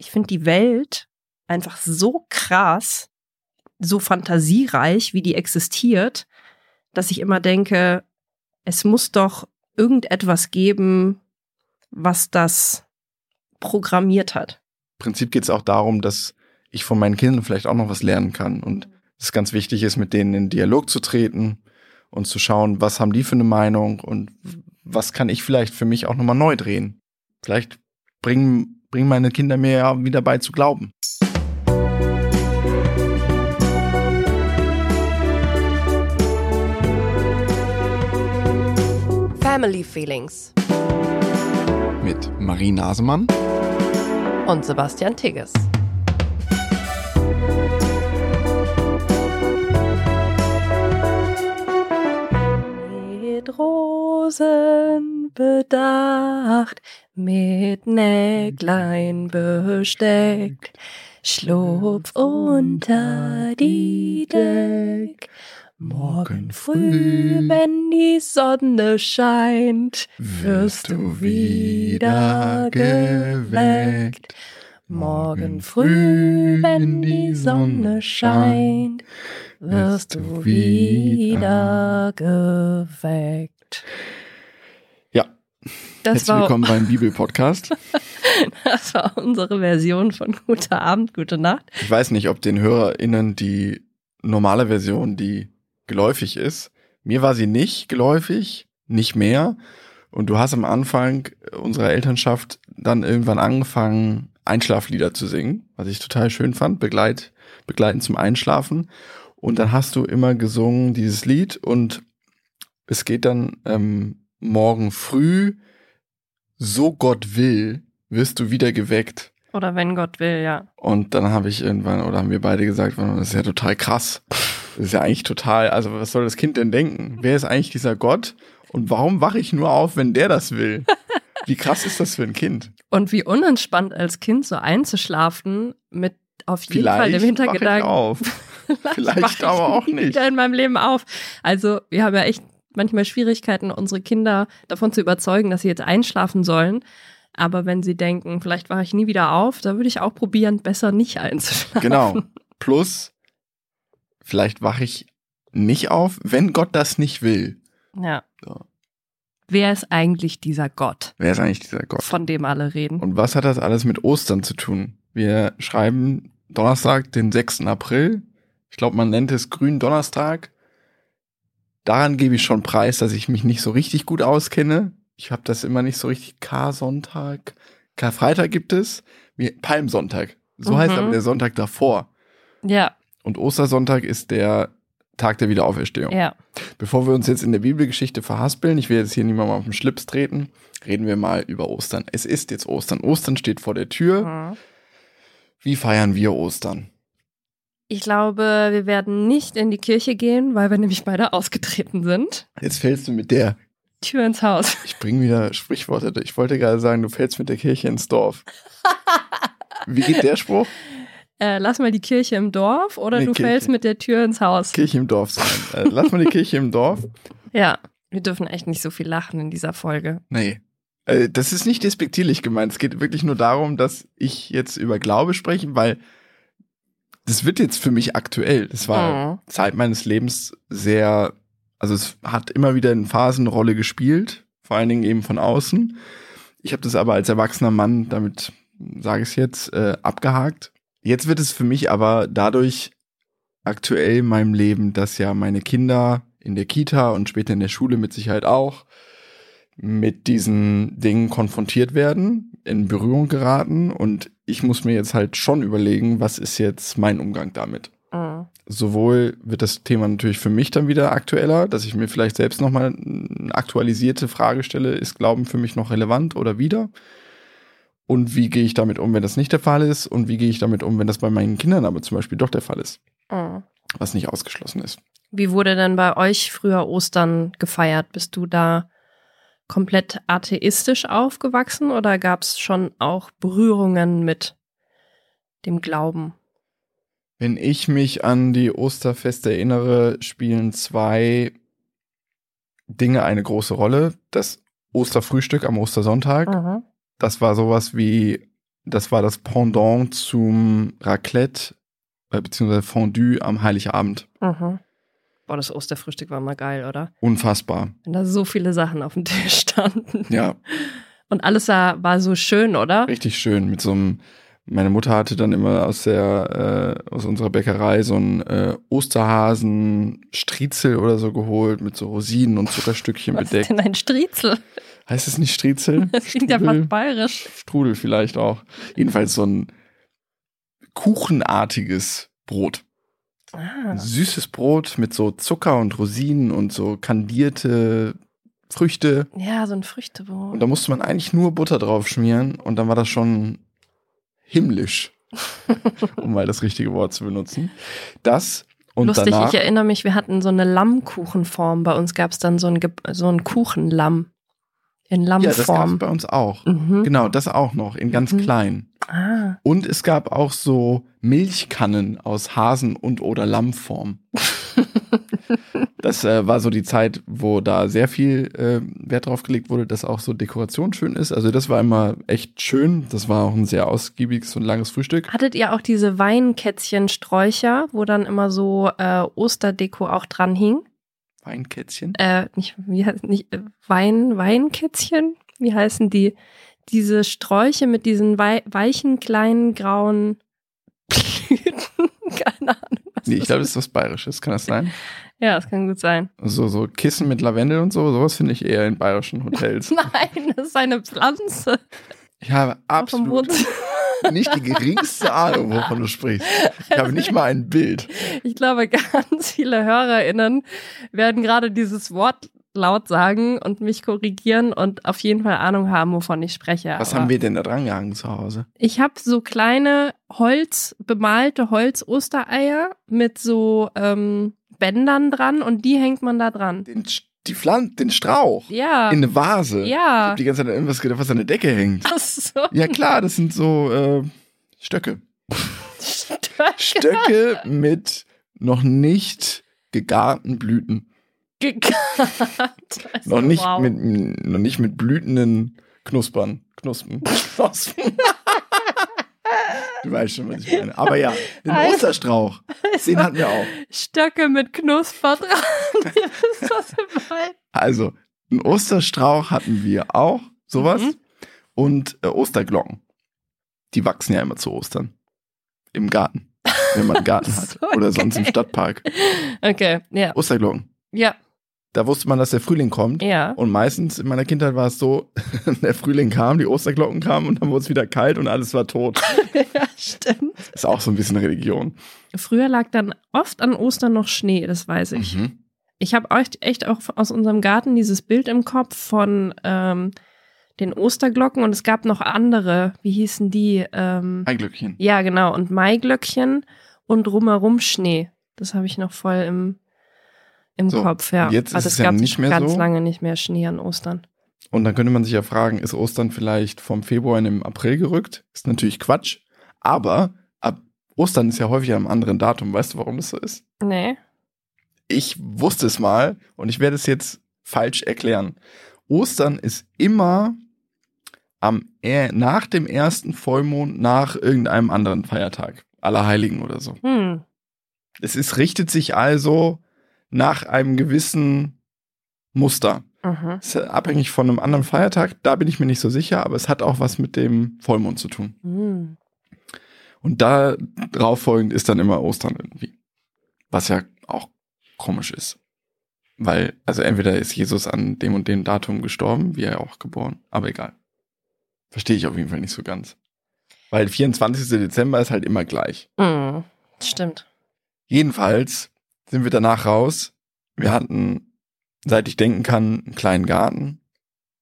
ich finde die Welt einfach so krass, so fantasiereich, wie die existiert, dass ich immer denke, es muss doch irgendetwas geben, was das programmiert hat. Im Prinzip geht es auch darum, dass ich von meinen Kindern vielleicht auch noch was lernen kann und es ganz wichtig ist, mit denen in Dialog zu treten und zu schauen, was haben die für eine Meinung und was kann ich vielleicht für mich auch nochmal neu drehen. Vielleicht bringen, bringen meine Kinder mir ja wieder bei zu glauben. Family Feelings mit Marie Nasemann und Sebastian Tigges. Rosen bedacht, mit Näglein besteckt, schlupf unter die Deck. Morgen früh, wenn die Sonne scheint, wirst du wieder geweckt. Morgen früh, wenn die Sonne scheint, wirst du wieder geweckt. Das Herzlich war, willkommen beim Bibel-Podcast. das war unsere Version von Gute Abend, Gute Nacht. Ich weiß nicht, ob den HörerInnen die normale Version, die geläufig ist. Mir war sie nicht geläufig, nicht mehr. Und du hast am Anfang unserer Elternschaft dann irgendwann angefangen, Einschlaflieder zu singen, was ich total schön fand, begleit, begleitend zum Einschlafen. Und dann hast du immer gesungen dieses Lied und es geht dann ähm, morgen früh, so Gott will, wirst du wieder geweckt. Oder wenn Gott will, ja. Und dann habe ich irgendwann, oder haben wir beide gesagt, das ist ja total krass. Das ist ja eigentlich total, also was soll das Kind denn denken? Wer ist eigentlich dieser Gott? Und warum wache ich nur auf, wenn der das will? Wie krass ist das für ein Kind? Und wie unentspannt als Kind so einzuschlafen mit auf jeden Vielleicht Fall dem wache ich Hintergedanken. auf. Vielleicht ich aber auch nicht. Wieder in meinem Leben auf. Also wir haben ja echt manchmal Schwierigkeiten, unsere Kinder davon zu überzeugen, dass sie jetzt einschlafen sollen. Aber wenn sie denken, vielleicht wache ich nie wieder auf, da würde ich auch probieren, besser nicht einzuschlafen. Genau. Plus, vielleicht wache ich nicht auf, wenn Gott das nicht will. Ja. So. Wer ist eigentlich dieser Gott, Wer ist eigentlich dieser Gott? von dem alle reden? Und was hat das alles mit Ostern zu tun? Wir schreiben Donnerstag, den 6. April. Ich glaube, man nennt es Grünen Donnerstag. Daran gebe ich schon preis, dass ich mich nicht so richtig gut auskenne. Ich habe das immer nicht so richtig. K-Sonntag. Karfreitag gibt es. Wie Palmsonntag. So Mhm. heißt aber der Sonntag davor. Ja, Und Ostersonntag ist der Tag der Wiederauferstehung. ja. Bevor wir uns jetzt in der Bibelgeschichte verhaspeln, ich will jetzt hier niemandem auf den Schlips treten, reden wir mal über Ostern. Es ist jetzt Ostern. Ostern steht vor der Tür. Mhm. Wie feiern wir Ostern? Ich glaube, wir werden nicht in die Kirche gehen, weil wir nämlich beide ausgetreten sind. Jetzt fällst du mit der, Tür ins Haus. ich bringe wieder Sprichworte. Ich wollte gerade sagen, du fällst mit der Kirche ins Dorf. Wie geht der Spruch? Äh, lass mal die Kirche im Dorf oder Nee, du Kirche. fällst mit der Tür ins Haus. Kirche im Dorf sein. Äh, lass mal die Kirche im Dorf. Ja, wir dürfen echt nicht so viel lachen in dieser Folge. Nee. Äh, das ist nicht despektierlich gemeint. Es geht wirklich nur darum, dass ich jetzt über Glaube spreche, weil das wird jetzt für mich aktuell. Das war Mhm. Zeit meines Lebens sehr, also es hat immer wieder in Phasen eine Rolle gespielt, vor allen Dingen eben von außen. Ich habe das aber als erwachsener Mann, damit sage ich es jetzt, äh, abgehakt. Jetzt wird es für mich aber dadurch aktuell in meinem Leben, dass ja meine Kinder in der Kita und später in der Schule mit Sicherheit auch mit diesen Dingen konfrontiert werden, in Berührung geraten und ich muss mir jetzt halt schon überlegen, was ist jetzt mein Umgang damit. Mhm. Sowohl wird das Thema natürlich für mich dann wieder aktueller, dass ich mir vielleicht selbst nochmal eine aktualisierte Frage stelle, ist Glauben für mich noch relevant oder wieder? Und wie gehe ich damit um, wenn das nicht der Fall ist? Und wie gehe ich damit um, wenn das bei meinen Kindern aber zum Beispiel doch der Fall ist, Mhm. was nicht ausgeschlossen ist? Wie wurde denn bei euch früher Ostern gefeiert? Bist du da komplett atheistisch aufgewachsen oder gab es schon auch Berührungen mit dem Glauben? Wenn ich mich an die Osterfeste erinnere, spielen zwei Dinge eine große Rolle. Das Osterfrühstück am Ostersonntag, Mhm. das war sowas wie das war das Pendant zum Raclette äh, beziehungsweise Fondue am Heiligabend. Mhm. Boah, das Osterfrühstück war mal geil, oder? Unfassbar. Wenn da so viele Sachen auf dem Tisch standen. Ja, Und alles war, war so schön, oder? richtig schön. Mit so einem, meine Mutter hatte dann immer aus der, äh, aus unserer Bäckerei so einen äh, Osterhasen Striezel oder so geholt mit so Rosinen und Zuckerstückchen Was ist bedeckt. denn ein Striezel? Heißt es nicht Striezel? Das klingt ja Strudel? fast bayerisch. Strudel vielleicht auch. Jedenfalls so ein kuchenartiges Brot. Ah. Süßes Brot mit so Zucker und Rosinen und so kandierte Früchte. Ja, so ein Und Früchtebrot. da musste man eigentlich nur Butter drauf schmieren und dann war das schon himmlisch, um mal das richtige Wort zu benutzen. Das und Lustig, danach. ich erinnere mich, wir hatten so eine Lammkuchenform. Bei uns gab es dann so ein, so ein Kuchenlamm in ja, das gab es Lammform. bei uns auch. mhm. Genau, das auch noch, in ganz Mhm. klein. Ah, Und es gab auch so Milchkannen aus Hasen- und oder Lammform. das äh, war so die Zeit, wo da sehr viel äh, Wert drauf gelegt wurde, dass auch so Dekoration schön ist. Also das war immer echt schön. Das war auch ein sehr ausgiebiges und langes Frühstück. Hattet ihr auch diese Weinkätzchen-Sträucher, wo dann immer so äh, Osterdeko auch dran hing? Weinkätzchen. Äh, nicht, wie heißt nicht äh, Wein, Weinkätzchen? Wie heißen die? Diese Sträuche mit diesen wei weichen, kleinen, grauen Blüten. Keine Ahnung. Was Nee, ich glaube, das ist was Bayerisches. Kann das sein? Ja, das kann gut sein. So, so Kissen mit Lavendel und so. Sowas finde ich eher in bayerischen Hotels. Nein, das ist eine Pflanze. Ich habe absolut nicht die geringste Ahnung, wovon du sprichst. Ich habe nicht mal ein Bild. Ich glaube, ganz viele HörerInnen werden gerade dieses Wort laut sagen und mich korrigieren und auf jeden Fall Ahnung haben, wovon ich spreche. Was Aber haben wir denn da dran gehangen zu Hause? Ich habe so kleine Holz, bemalte Holz-Ostereier mit so ähm, Bändern dran und die hängt man da dran. Den, die Pflanze, den Strauch. Ja. In eine Vase. Ich ja. hab die ganze Zeit an irgendwas gedacht, was an der Decke hängt. Ach so. Ja klar, das sind so äh, Stöcke. Stöcke Stöcke mit noch nicht gegarten Blüten. gekarrt. Also, Noch nicht, wow. mit, noch nicht mit blütenden Knuspern. Knuspen. Knospen. Du weißt schon, was ich meine. Aber ja, den Also- Osterstrauch, den hatten wir auch. Stöcke mit Knusper dran. Ihr wisst, was. Also, einen Osterstrauch hatten wir auch, sowas. Mhm. Und äh, Osterglocken. Die wachsen ja immer zu Ostern. Im Garten. Wenn man einen Garten hat. So, Oder sonst im okay. Stadtpark. Okay, ja. Osterglocken. Ja, Da wusste man, dass der Frühling kommt. ja. Und meistens in meiner Kindheit war es so, der Frühling kam, die Osterglocken kamen und dann wurde es wieder kalt und alles war tot. ja, stimmt. Ist auch so ein bisschen Religion. Früher lag dann oft an Ostern noch Schnee, das weiß ich. Mhm. Ich habe echt, echt auch aus unserem Garten dieses Bild im Kopf von ähm, den Osterglocken und es gab noch andere, wie hießen die? Ähm, Ein Glöckchen. ja, genau, und Maiglöckchen und drumherum Schnee. Das habe ich noch voll im, im So, Kopf, ja. jetzt ist also es es ja gab nicht mehr ganz so. lange nicht mehr Schnee an Ostern. Und dann könnte man sich ja fragen, ist Ostern vielleicht vom Februar in den April gerückt? Ist natürlich Quatsch. Aber ab Ostern ist ja häufig an einem anderen Datum. Weißt du, warum das so ist? Nee. Ich wusste es mal und ich werde es jetzt falsch erklären. Ostern ist immer am nach dem ersten Vollmond nach irgendeinem anderen Feiertag. Allerheiligen oder so. Hm. Es ist, richtet sich also nach einem gewissen Muster. Mhm. Es ist abhängig von einem anderen Feiertag, da bin ich mir nicht so sicher, aber es hat auch was mit dem Vollmond zu tun. Hm. Und da drauf folgend ist dann immer Ostern irgendwie. Was ja auch komisch ist. Weil, also entweder ist Jesus an dem und dem Datum gestorben, wie er auch geboren, aber egal. Verstehe ich auf jeden Fall nicht so ganz. Weil 24. Dezember ist halt immer gleich. Hm. Stimmt. Jedenfalls sind wir danach raus. Wir hatten, seit ich denken kann, einen kleinen Garten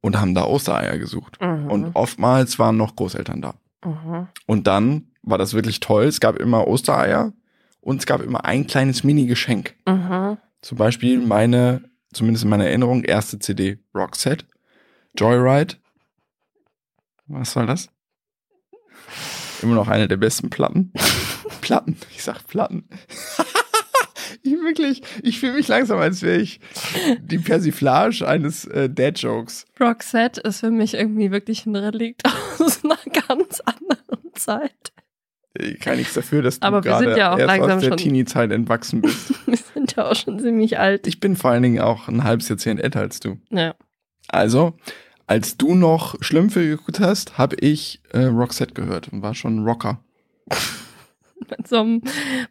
und haben da Ostereier gesucht. Mhm. Und oftmals waren noch Großeltern da. mhm. Und dann war das wirklich toll. Es gab immer Ostereier und es gab immer ein kleines Mini-Geschenk. Mhm. Zum Beispiel meine, zumindest in meiner Erinnerung, erste CD Roxette, Joyride. Was soll das? Immer noch eine der besten Platten. Platten, ich sag Platten. ich wirklich, ich fühle mich langsam, als wäre ich die Persiflage eines äh, Dad-Jokes. Roxette ist für mich irgendwie wirklich ein Relikt aus einer ganz anderen Zeit. Ich kann nichts dafür, dass du Aber wir sind ja auch erst langsam aus der Teenie-Zeit entwachsen bist. Wir sind ja auch schon ziemlich alt. ich bin vor allen Dingen auch ein halbes Jahrzehnt älter als du. Ja. Also, als du noch Schlümpfe geguckt hast, habe ich äh, Roxette gehört und war schon Rocker. Mit so einem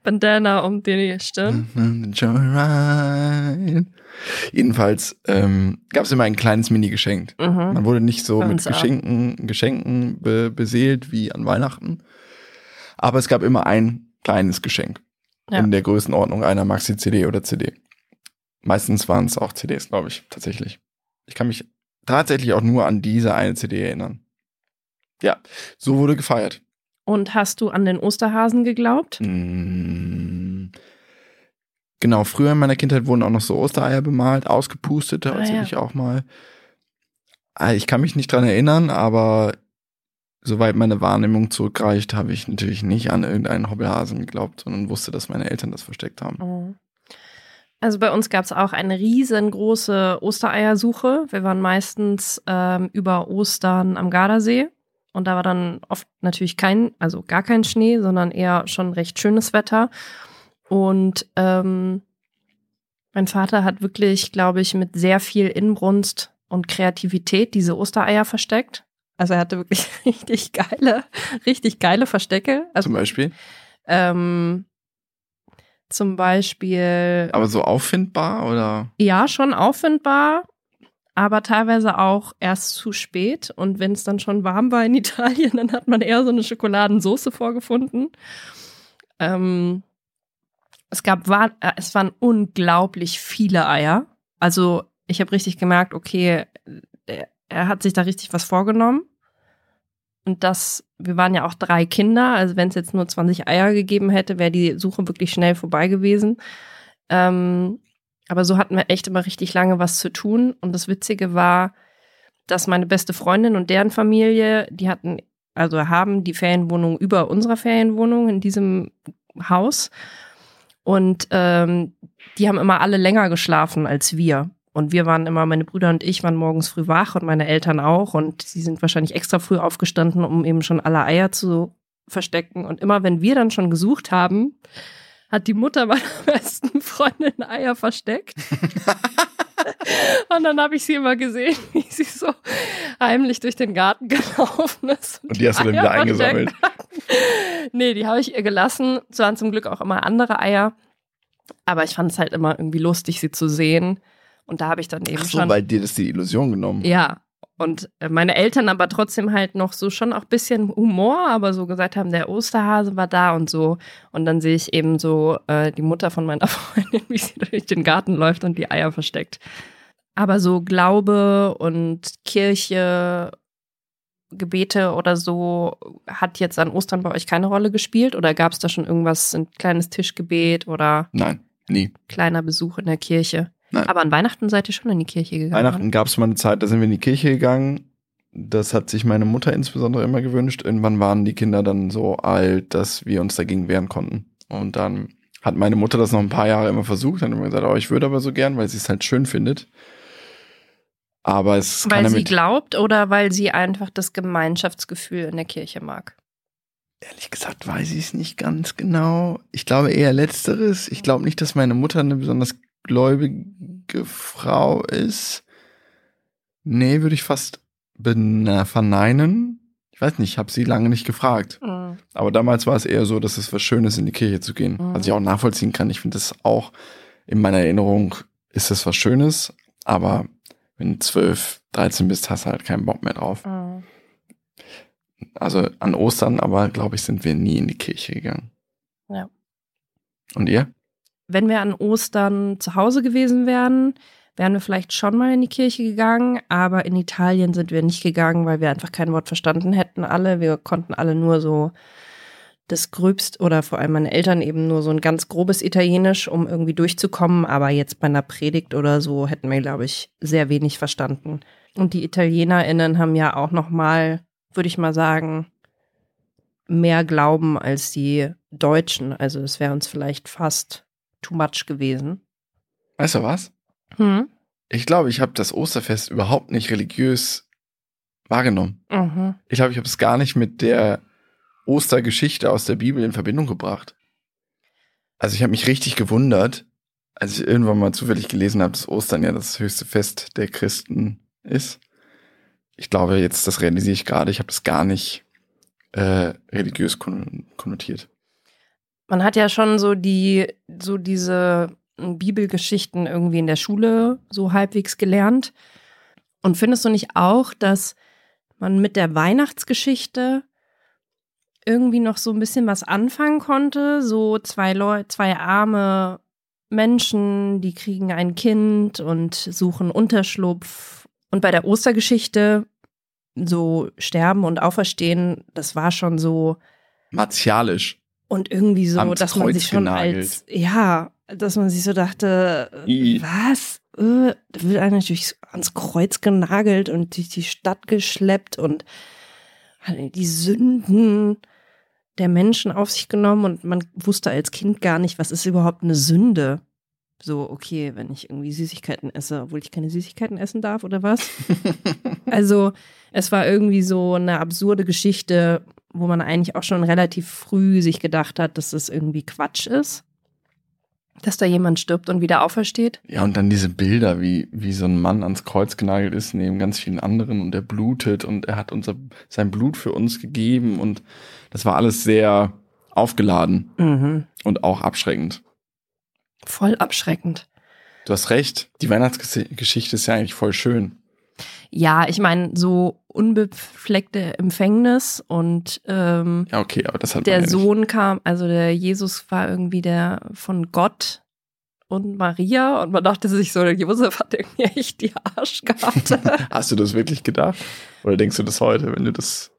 Bandana um die Stirn. Joyride. Jedenfalls ähm, gab es immer ein kleines Mini-Geschenk. Mhm. Man wurde nicht so mit. Geschenken, Geschenken be beseelt wie an Weihnachten. Aber es gab immer ein kleines Geschenk. Ja. In der Größenordnung einer Maxi-CD oder CD. Meistens waren es auch CDs, glaube ich, tatsächlich. Ich kann mich tatsächlich auch nur an diese eine CD erinnern. Ja, so wurde gefeiert. Und hast du an den Osterhasen geglaubt? Mm. Genau, früher in meiner Kindheit wurden auch noch so Ostereier bemalt, ausgepustete, Ah, erzähle ja. ich auch mal. Ah, Ich kann mich nicht dran erinnern, aber soweit meine Wahrnehmung zurückreicht, habe ich natürlich nicht an irgendeinen Hobbelhasen geglaubt, sondern wusste, dass meine Eltern das versteckt haben. Mhm. Also bei uns gab es auch eine riesengroße Ostereiersuche. Wir waren meistens ähm, über Ostern am Gardasee. Und da war dann oft natürlich kein, also gar kein Schnee, sondern eher schon recht schönes Wetter. Und ähm, mein Vater hat wirklich, glaube ich, mit sehr viel Inbrunst und Kreativität diese Ostereier versteckt. Also er hatte wirklich richtig geile, richtig geile Verstecke. Also Zum Beispiel. ähm, zum Beispiel, Aber so auffindbar oder? ja, schon auffindbar, aber teilweise auch erst zu spät. Und wenn es dann schon warm war in Italien, dann hat man eher so eine Schokoladensoße vorgefunden. Ähm, es gab, war, äh, es waren unglaublich viele Eier. Also ich habe richtig gemerkt, okay, er, er hat sich da richtig was vorgenommen. Und das, wir waren ja auch drei Kinder, also wenn es jetzt nur 20 Eier gegeben hätte, wäre die Suche wirklich schnell vorbei gewesen. Ähm, aber so hatten wir echt immer richtig lange was zu tun. Und das Witzige war, dass meine beste Freundin und deren Familie, die hatten, also haben die Ferienwohnung über unserer Ferienwohnung in diesem Haus. Und ähm, die haben immer alle länger geschlafen als wir. Und wir waren immer, meine Brüder und ich waren morgens früh wach und meine Eltern auch. Und sie sind wahrscheinlich extra früh aufgestanden, um eben schon alle Eier zu verstecken. Und immer wenn wir dann schon gesucht haben, hat die Mutter meiner besten Freundin Eier versteckt. und dann habe ich sie immer gesehen, wie sie so heimlich durch den Garten gelaufen ist. Und die hast du dann wieder eingesammelt. Nee, die habe ich ihr gelassen. Es waren zum Glück auch immer andere Eier. Aber ich fand es halt immer irgendwie lustig, sie zu sehen. Und da habe ich dann eben Ach so, schon. weil dir das die Illusion genommen. Ja. Und äh, meine Eltern aber trotzdem halt noch so schon auch bisschen Humor, aber so gesagt haben, der Osterhase war da und so. Und dann sehe ich eben so äh, die Mutter von meiner Freundin, wie sie durch den Garten läuft und die Eier versteckt. Aber so Glaube und Kirche, Gebete oder so hat jetzt an Ostern bei euch keine Rolle gespielt? Oder gab es da schon irgendwas, ein kleines Tischgebet oder Nein, nie. kleiner Besuch in der Kirche? Nein. Aber an Weihnachten seid ihr schon in die Kirche gegangen. Weihnachten gab es mal eine Zeit, da sind wir in die Kirche gegangen. Das hat sich meine Mutter insbesondere immer gewünscht. Irgendwann waren die Kinder dann so alt, dass wir uns dagegen wehren konnten. Und dann hat meine Mutter das noch ein paar Jahre immer versucht, hat immer gesagt, oh, ich würde aber so gern, weil sie es halt schön findet. Aber es Weil sie glaubt oder weil sie einfach das Gemeinschaftsgefühl in der Kirche mag? ehrlich gesagt, weiß ich es nicht ganz genau. Ich glaube eher letzteres. Ich glaube nicht, dass meine Mutter eine besonders gläubige Frau ist. Nee, würde ich fast verneinen. Ich weiß nicht, ich habe sie lange nicht gefragt. Mhm. Aber damals war es eher so, dass es was Schönes in die Kirche zu gehen. Mhm. Was ich auch nachvollziehen kann. Ich finde das auch in meiner Erinnerung ist es was Schönes, aber wenn du 12, 13 bist, hast du halt keinen Bock mehr drauf. Mhm. Also an Ostern, aber glaube ich, sind wir nie in die Kirche gegangen. Ja. Und ihr? Wenn wir an Ostern zu Hause gewesen wären, wären wir vielleicht schon mal in die Kirche gegangen, aber in Italien sind wir nicht gegangen, weil wir einfach kein Wort verstanden hätten alle. Wir konnten alle nur so das gröbst oder vor allem meine Eltern eben nur so ein ganz grobes Italienisch, um irgendwie durchzukommen, aber jetzt bei einer Predigt oder so hätten wir, glaube ich, sehr wenig verstanden. Und die ItalienerInnen haben ja auch noch mal, würde ich mal sagen, mehr Glauben als die Deutschen. Also es wäre uns vielleicht fast too much gewesen. Weißt du was? Hm? Ich glaube, ich habe das Osterfest überhaupt nicht religiös wahrgenommen. Mhm. Ich glaube, ich habe es gar nicht mit der Ostergeschichte aus der Bibel in Verbindung gebracht. Also ich habe mich richtig gewundert, als ich irgendwann mal zufällig gelesen habe, dass Ostern ja das höchste Fest der Christen ist. Ich glaube, jetzt das realisiere ich gerade, ich habe das gar nicht äh, religiös konnotiert. Man hat ja schon so die, so diese Bibelgeschichten irgendwie in der Schule so halbwegs gelernt. Und findest du nicht auch, dass man mit der Weihnachtsgeschichte irgendwie noch so ein bisschen was anfangen konnte? So zwei Leute, zwei arme Menschen, die kriegen ein Kind und suchen Unterschlupf. Und bei der Ostergeschichte so sterben und auferstehen, das war schon so martialisch. Und irgendwie so, dass man sich schon genagelt. als, ja, dass man sich so dachte, I. was? Äh, da wird einer natürlich ans Kreuz genagelt und durch die Stadt geschleppt und die Sünden der Menschen auf sich genommen und man wusste als Kind gar nicht, was ist überhaupt eine Sünde. So, okay, wenn ich irgendwie Süßigkeiten esse, obwohl ich keine Süßigkeiten essen darf oder was. also, es war irgendwie so eine absurde Geschichte, wo man eigentlich auch schon relativ früh sich gedacht hat, dass das irgendwie Quatsch ist. Dass da jemand stirbt und wieder aufersteht. Ja, und dann diese Bilder, wie, wie so ein Mann ans Kreuz genagelt ist, neben ganz vielen anderen und er blutet und er hat unser, sein Blut für uns gegeben und das war alles sehr aufgeladen mhm. und auch abschreckend. Voll abschreckend. Du hast recht, die Weihnachtsgeschichte ist ja eigentlich voll schön. Ja, ich meine, so unbefleckte Empfängnis und ähm, ja, okay, aber das hat der ja Sohn kam, also der Jesus war irgendwie der von Gott und Maria und man dachte sich so, der Josef hat irgendwie echt die Arschkarte. Hast du das wirklich gedacht? Oder denkst du das heute, wenn du das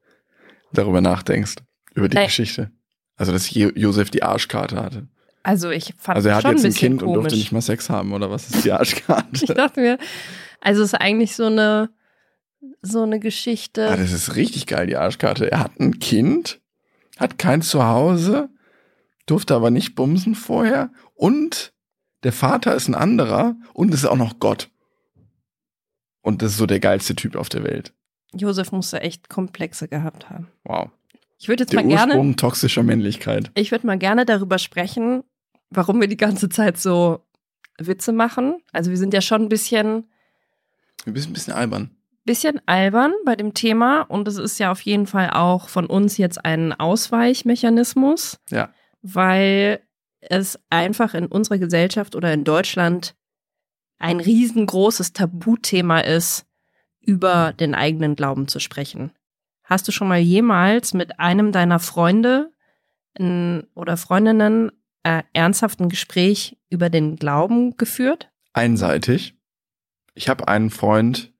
darüber nachdenkst, über die Ey. Geschichte? Also, dass Josef die Arschkarte hatte. Also ich fand Also er hat schon jetzt ein, ein Kind komisch. und durfte nicht mal Sex haben, oder was ist die Arschkarte? ich dachte mir, also es ist eigentlich so eine, so eine Geschichte. Ah, das ist richtig geil, die Arschkarte. Er hat ein Kind, hat kein Zuhause, durfte aber nicht bumsen vorher und der Vater ist ein anderer und ist auch noch Gott. Und das ist so der geilste Typ auf der Welt. Josef musste echt Komplexe gehabt haben. Wow. Ich würde jetzt der mal gerne. Ursprung toxischer Männlichkeit. Ich würde mal gerne darüber sprechen, warum wir die ganze Zeit so Witze machen. Also wir sind ja schon ein bisschen. Wir sind ein bisschen albern. Bisschen albern bei dem Thema und es ist ja auf jeden Fall auch von uns jetzt ein Ausweichmechanismus. Ja. Weil es einfach in unserer Gesellschaft oder in Deutschland ein riesengroßes Tabuthema ist, über den eigenen Glauben zu sprechen. Hast du schon mal jemals mit einem deiner Freunde oder Freundinnen äh, ernsthaft ein Gespräch über den Glauben geführt? Einseitig. Ich habe einen Freund,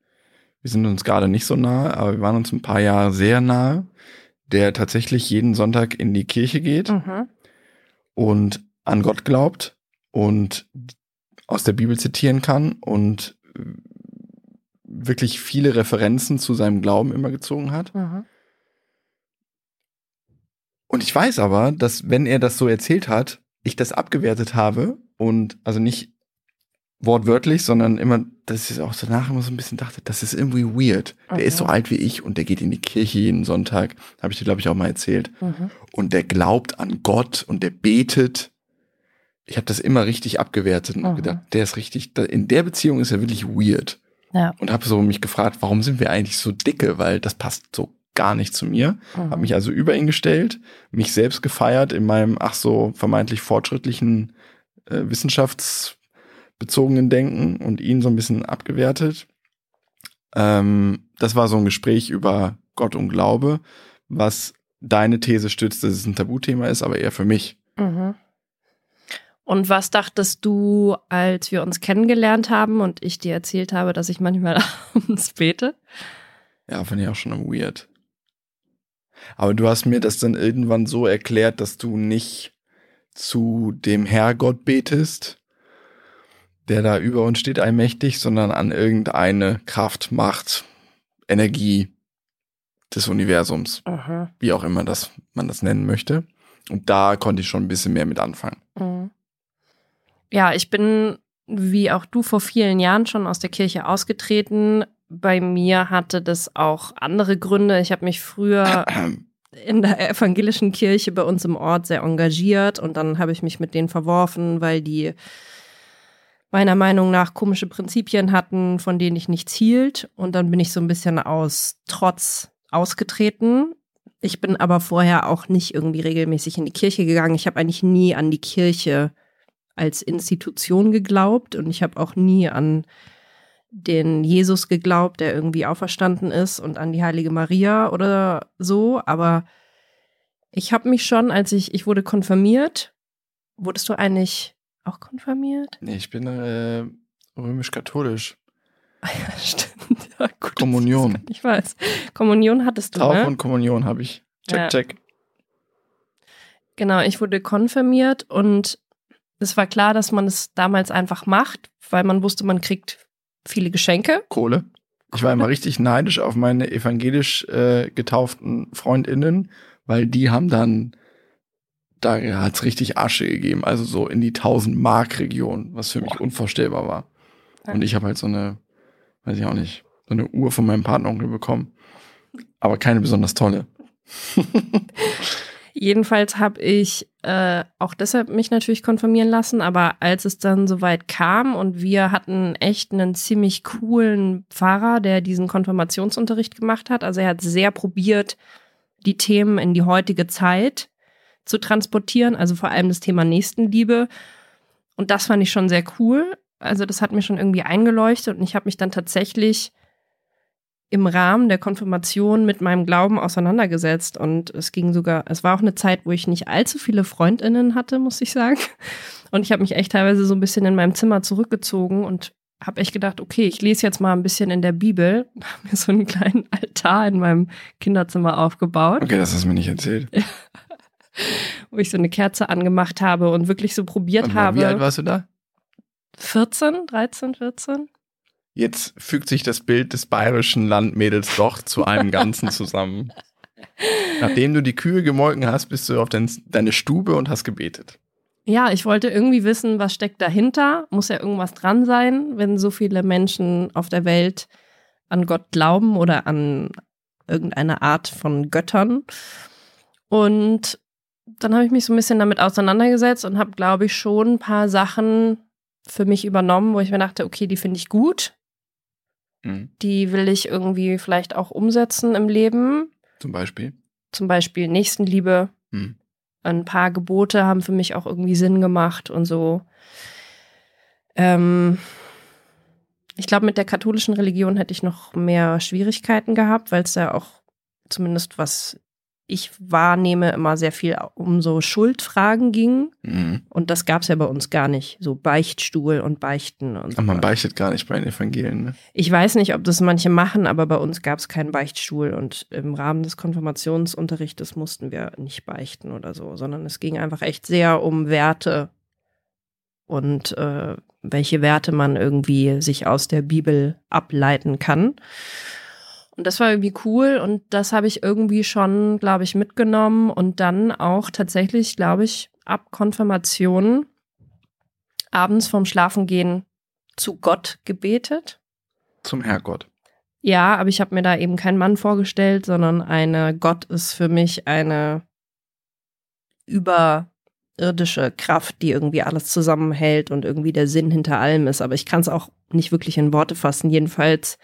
wir sind uns gerade nicht so nahe, aber wir waren uns ein paar Jahre sehr nahe, der tatsächlich jeden Sonntag in die Kirche geht mhm. und an Gott glaubt und aus der Bibel zitieren kann und wirklich viele Referenzen zu seinem Glauben immer gezogen hat. Mhm. Und ich weiß aber, dass wenn er das so erzählt hat, ich das abgewertet habe und also nicht wortwörtlich, sondern immer, dass ich auch danach immer so ein bisschen dachte, das ist irgendwie weird. Okay. Der ist so alt wie ich und der geht in die Kirche jeden Sonntag. Habe ich dir, glaube ich, auch mal erzählt. Mhm. Und der glaubt an Gott und der betet. Ich habe das immer richtig abgewertet und mhm. gedacht, der ist richtig, in der Beziehung ist er wirklich weird. Ja. Und habe so mich gefragt, warum sind wir eigentlich so dicke? Weil das passt so gar nicht zu mir. Mhm. Habe mich also über ihn gestellt, mich selbst gefeiert in meinem ach so vermeintlich fortschrittlichen äh, wissenschaftsbezogenen Denken und ihn so ein bisschen abgewertet. Ähm, das war so ein Gespräch über Gott und Glaube, was deine These stützt, dass es ein Tabuthema ist, aber eher für mich. Mhm. Und was dachtest du, als wir uns kennengelernt haben und ich dir erzählt habe, dass ich manchmal abends bete? Ja, fand ich auch schon weird. Aber du hast mir das dann irgendwann so erklärt, dass du nicht zu dem Herrgott betest, der da über uns steht, allmächtig, sondern an irgendeine Kraft, Macht, Energie des Universums. Aha. Wie auch immer das, man das nennen möchte. Und da konnte ich schon ein bisschen mehr mit anfangen. Mhm. Ja, ich bin, wie auch du, vor vielen Jahren schon aus der Kirche ausgetreten. Bei mir hatte das auch andere Gründe. Ich habe mich früher. in der evangelischen Kirche bei uns im Ort sehr engagiert und dann habe ich mich mit denen verworfen, weil die meiner Meinung nach komische Prinzipien hatten, von denen ich nichts hielt. Und dann bin ich so ein bisschen aus Trotz ausgetreten. Ich bin aber vorher auch nicht irgendwie regelmäßig in die Kirche gegangen. Ich habe eigentlich nie an die Kirche als Institution geglaubt und ich habe auch nie an den Jesus geglaubt, der irgendwie auferstanden ist und an die heilige Maria oder so, aber ich habe mich schon, als ich ich wurde konfirmiert, wurdest du eigentlich auch konfirmiert? Nee, ich bin äh, römisch-katholisch. ja, stimmt. Ja, gut, Kommunion. Ich weiß. Kommunion hattest du, Taufe ne? und Kommunion habe ich. Check, Ja. check. Genau, ich wurde konfirmiert und es war klar, dass man es damals einfach macht, weil man wusste, man kriegt viele Geschenke. Kohle. Ich war immer richtig neidisch auf meine evangelisch äh, getauften FreundInnen, weil die haben dann, da hat's richtig Asche gegeben, also so in die 1000 Mark Region, was für mich unvorstellbar war. Und ich habe halt so eine, weiß ich auch nicht, so eine Uhr von meinem Partneronkel bekommen. Aber keine besonders tolle. Jedenfalls habe ich äh, auch deshalb mich natürlich konfirmieren lassen, aber als es dann soweit kam und wir hatten echt einen ziemlich coolen Pfarrer, der diesen Konfirmationsunterricht gemacht hat. Also er hat sehr probiert, die Themen in die heutige Zeit zu transportieren, also vor allem das Thema Nächstenliebe. Und das fand ich schon sehr cool. Also das hat mir schon irgendwie eingeleuchtet und ich habe mich dann tatsächlich im Rahmen der Konfirmation mit meinem Glauben auseinandergesetzt und es ging sogar, es war auch eine Zeit, wo ich nicht allzu viele Freundinnen hatte, muss ich sagen. Und ich habe mich echt teilweise so ein bisschen in meinem Zimmer zurückgezogen und habe echt gedacht, okay, ich lese jetzt mal ein bisschen in der Bibel, habe mir so einen kleinen Altar in meinem Kinderzimmer aufgebaut, Okay, das hast du mir nicht erzählt. wo ich so eine Kerze angemacht habe und wirklich so probiert Und habe. wie alt warst du da? 14, 13, 14? Jetzt fügt sich das Bild des bayerischen Landmädels doch zu einem Ganzen zusammen. Nachdem du die Kühe gemolken hast, bist du auf dein, deine Stube und hast gebetet. Ja, ich wollte irgendwie wissen, was steckt dahinter. Muss ja irgendwas dran sein, wenn so viele Menschen auf der Welt an Gott glauben oder an irgendeine Art von Göttern. Und dann habe ich mich so ein bisschen damit auseinandergesetzt und habe, glaube ich, schon ein paar Sachen für mich übernommen, wo ich mir dachte, okay, die finde ich gut. Mhm. Die will ich irgendwie vielleicht auch umsetzen im Leben. Zum Beispiel. Zum Beispiel Nächstenliebe, Mhm. ein paar Gebote haben für mich auch irgendwie Sinn gemacht und so. Ähm, ich glaube, mit der katholischen Religion hätte ich noch mehr Schwierigkeiten gehabt, weil es da auch zumindest was ich wahrnehme, immer sehr viel um so Schuldfragen ging. Mhm. Und das gab es ja bei uns gar nicht. So Beichtstuhl und Beichten und Aber man so. beichtet gar nicht bei den Evangelien. Ne? Ich weiß nicht, ob das manche machen, aber bei uns gab es keinen Beichtstuhl und im Rahmen des Konfirmationsunterrichtes mussten wir nicht beichten oder so, sondern es ging einfach echt sehr um Werte und äh, welche Werte man irgendwie sich aus der Bibel ableiten kann. Und das war irgendwie cool und das habe ich irgendwie schon, glaube ich, mitgenommen und dann auch tatsächlich, glaube ich, ab Konfirmation abends vorm Schlafengehen zu Gott gebetet. Zum Herrgott. Ja, aber ich habe mir da eben keinen Mann vorgestellt, sondern eine Gott ist für mich eine überirdische Kraft, die irgendwie alles zusammenhält und irgendwie der Sinn hinter allem ist. Aber ich kann es auch nicht wirklich in Worte fassen. Jedenfalls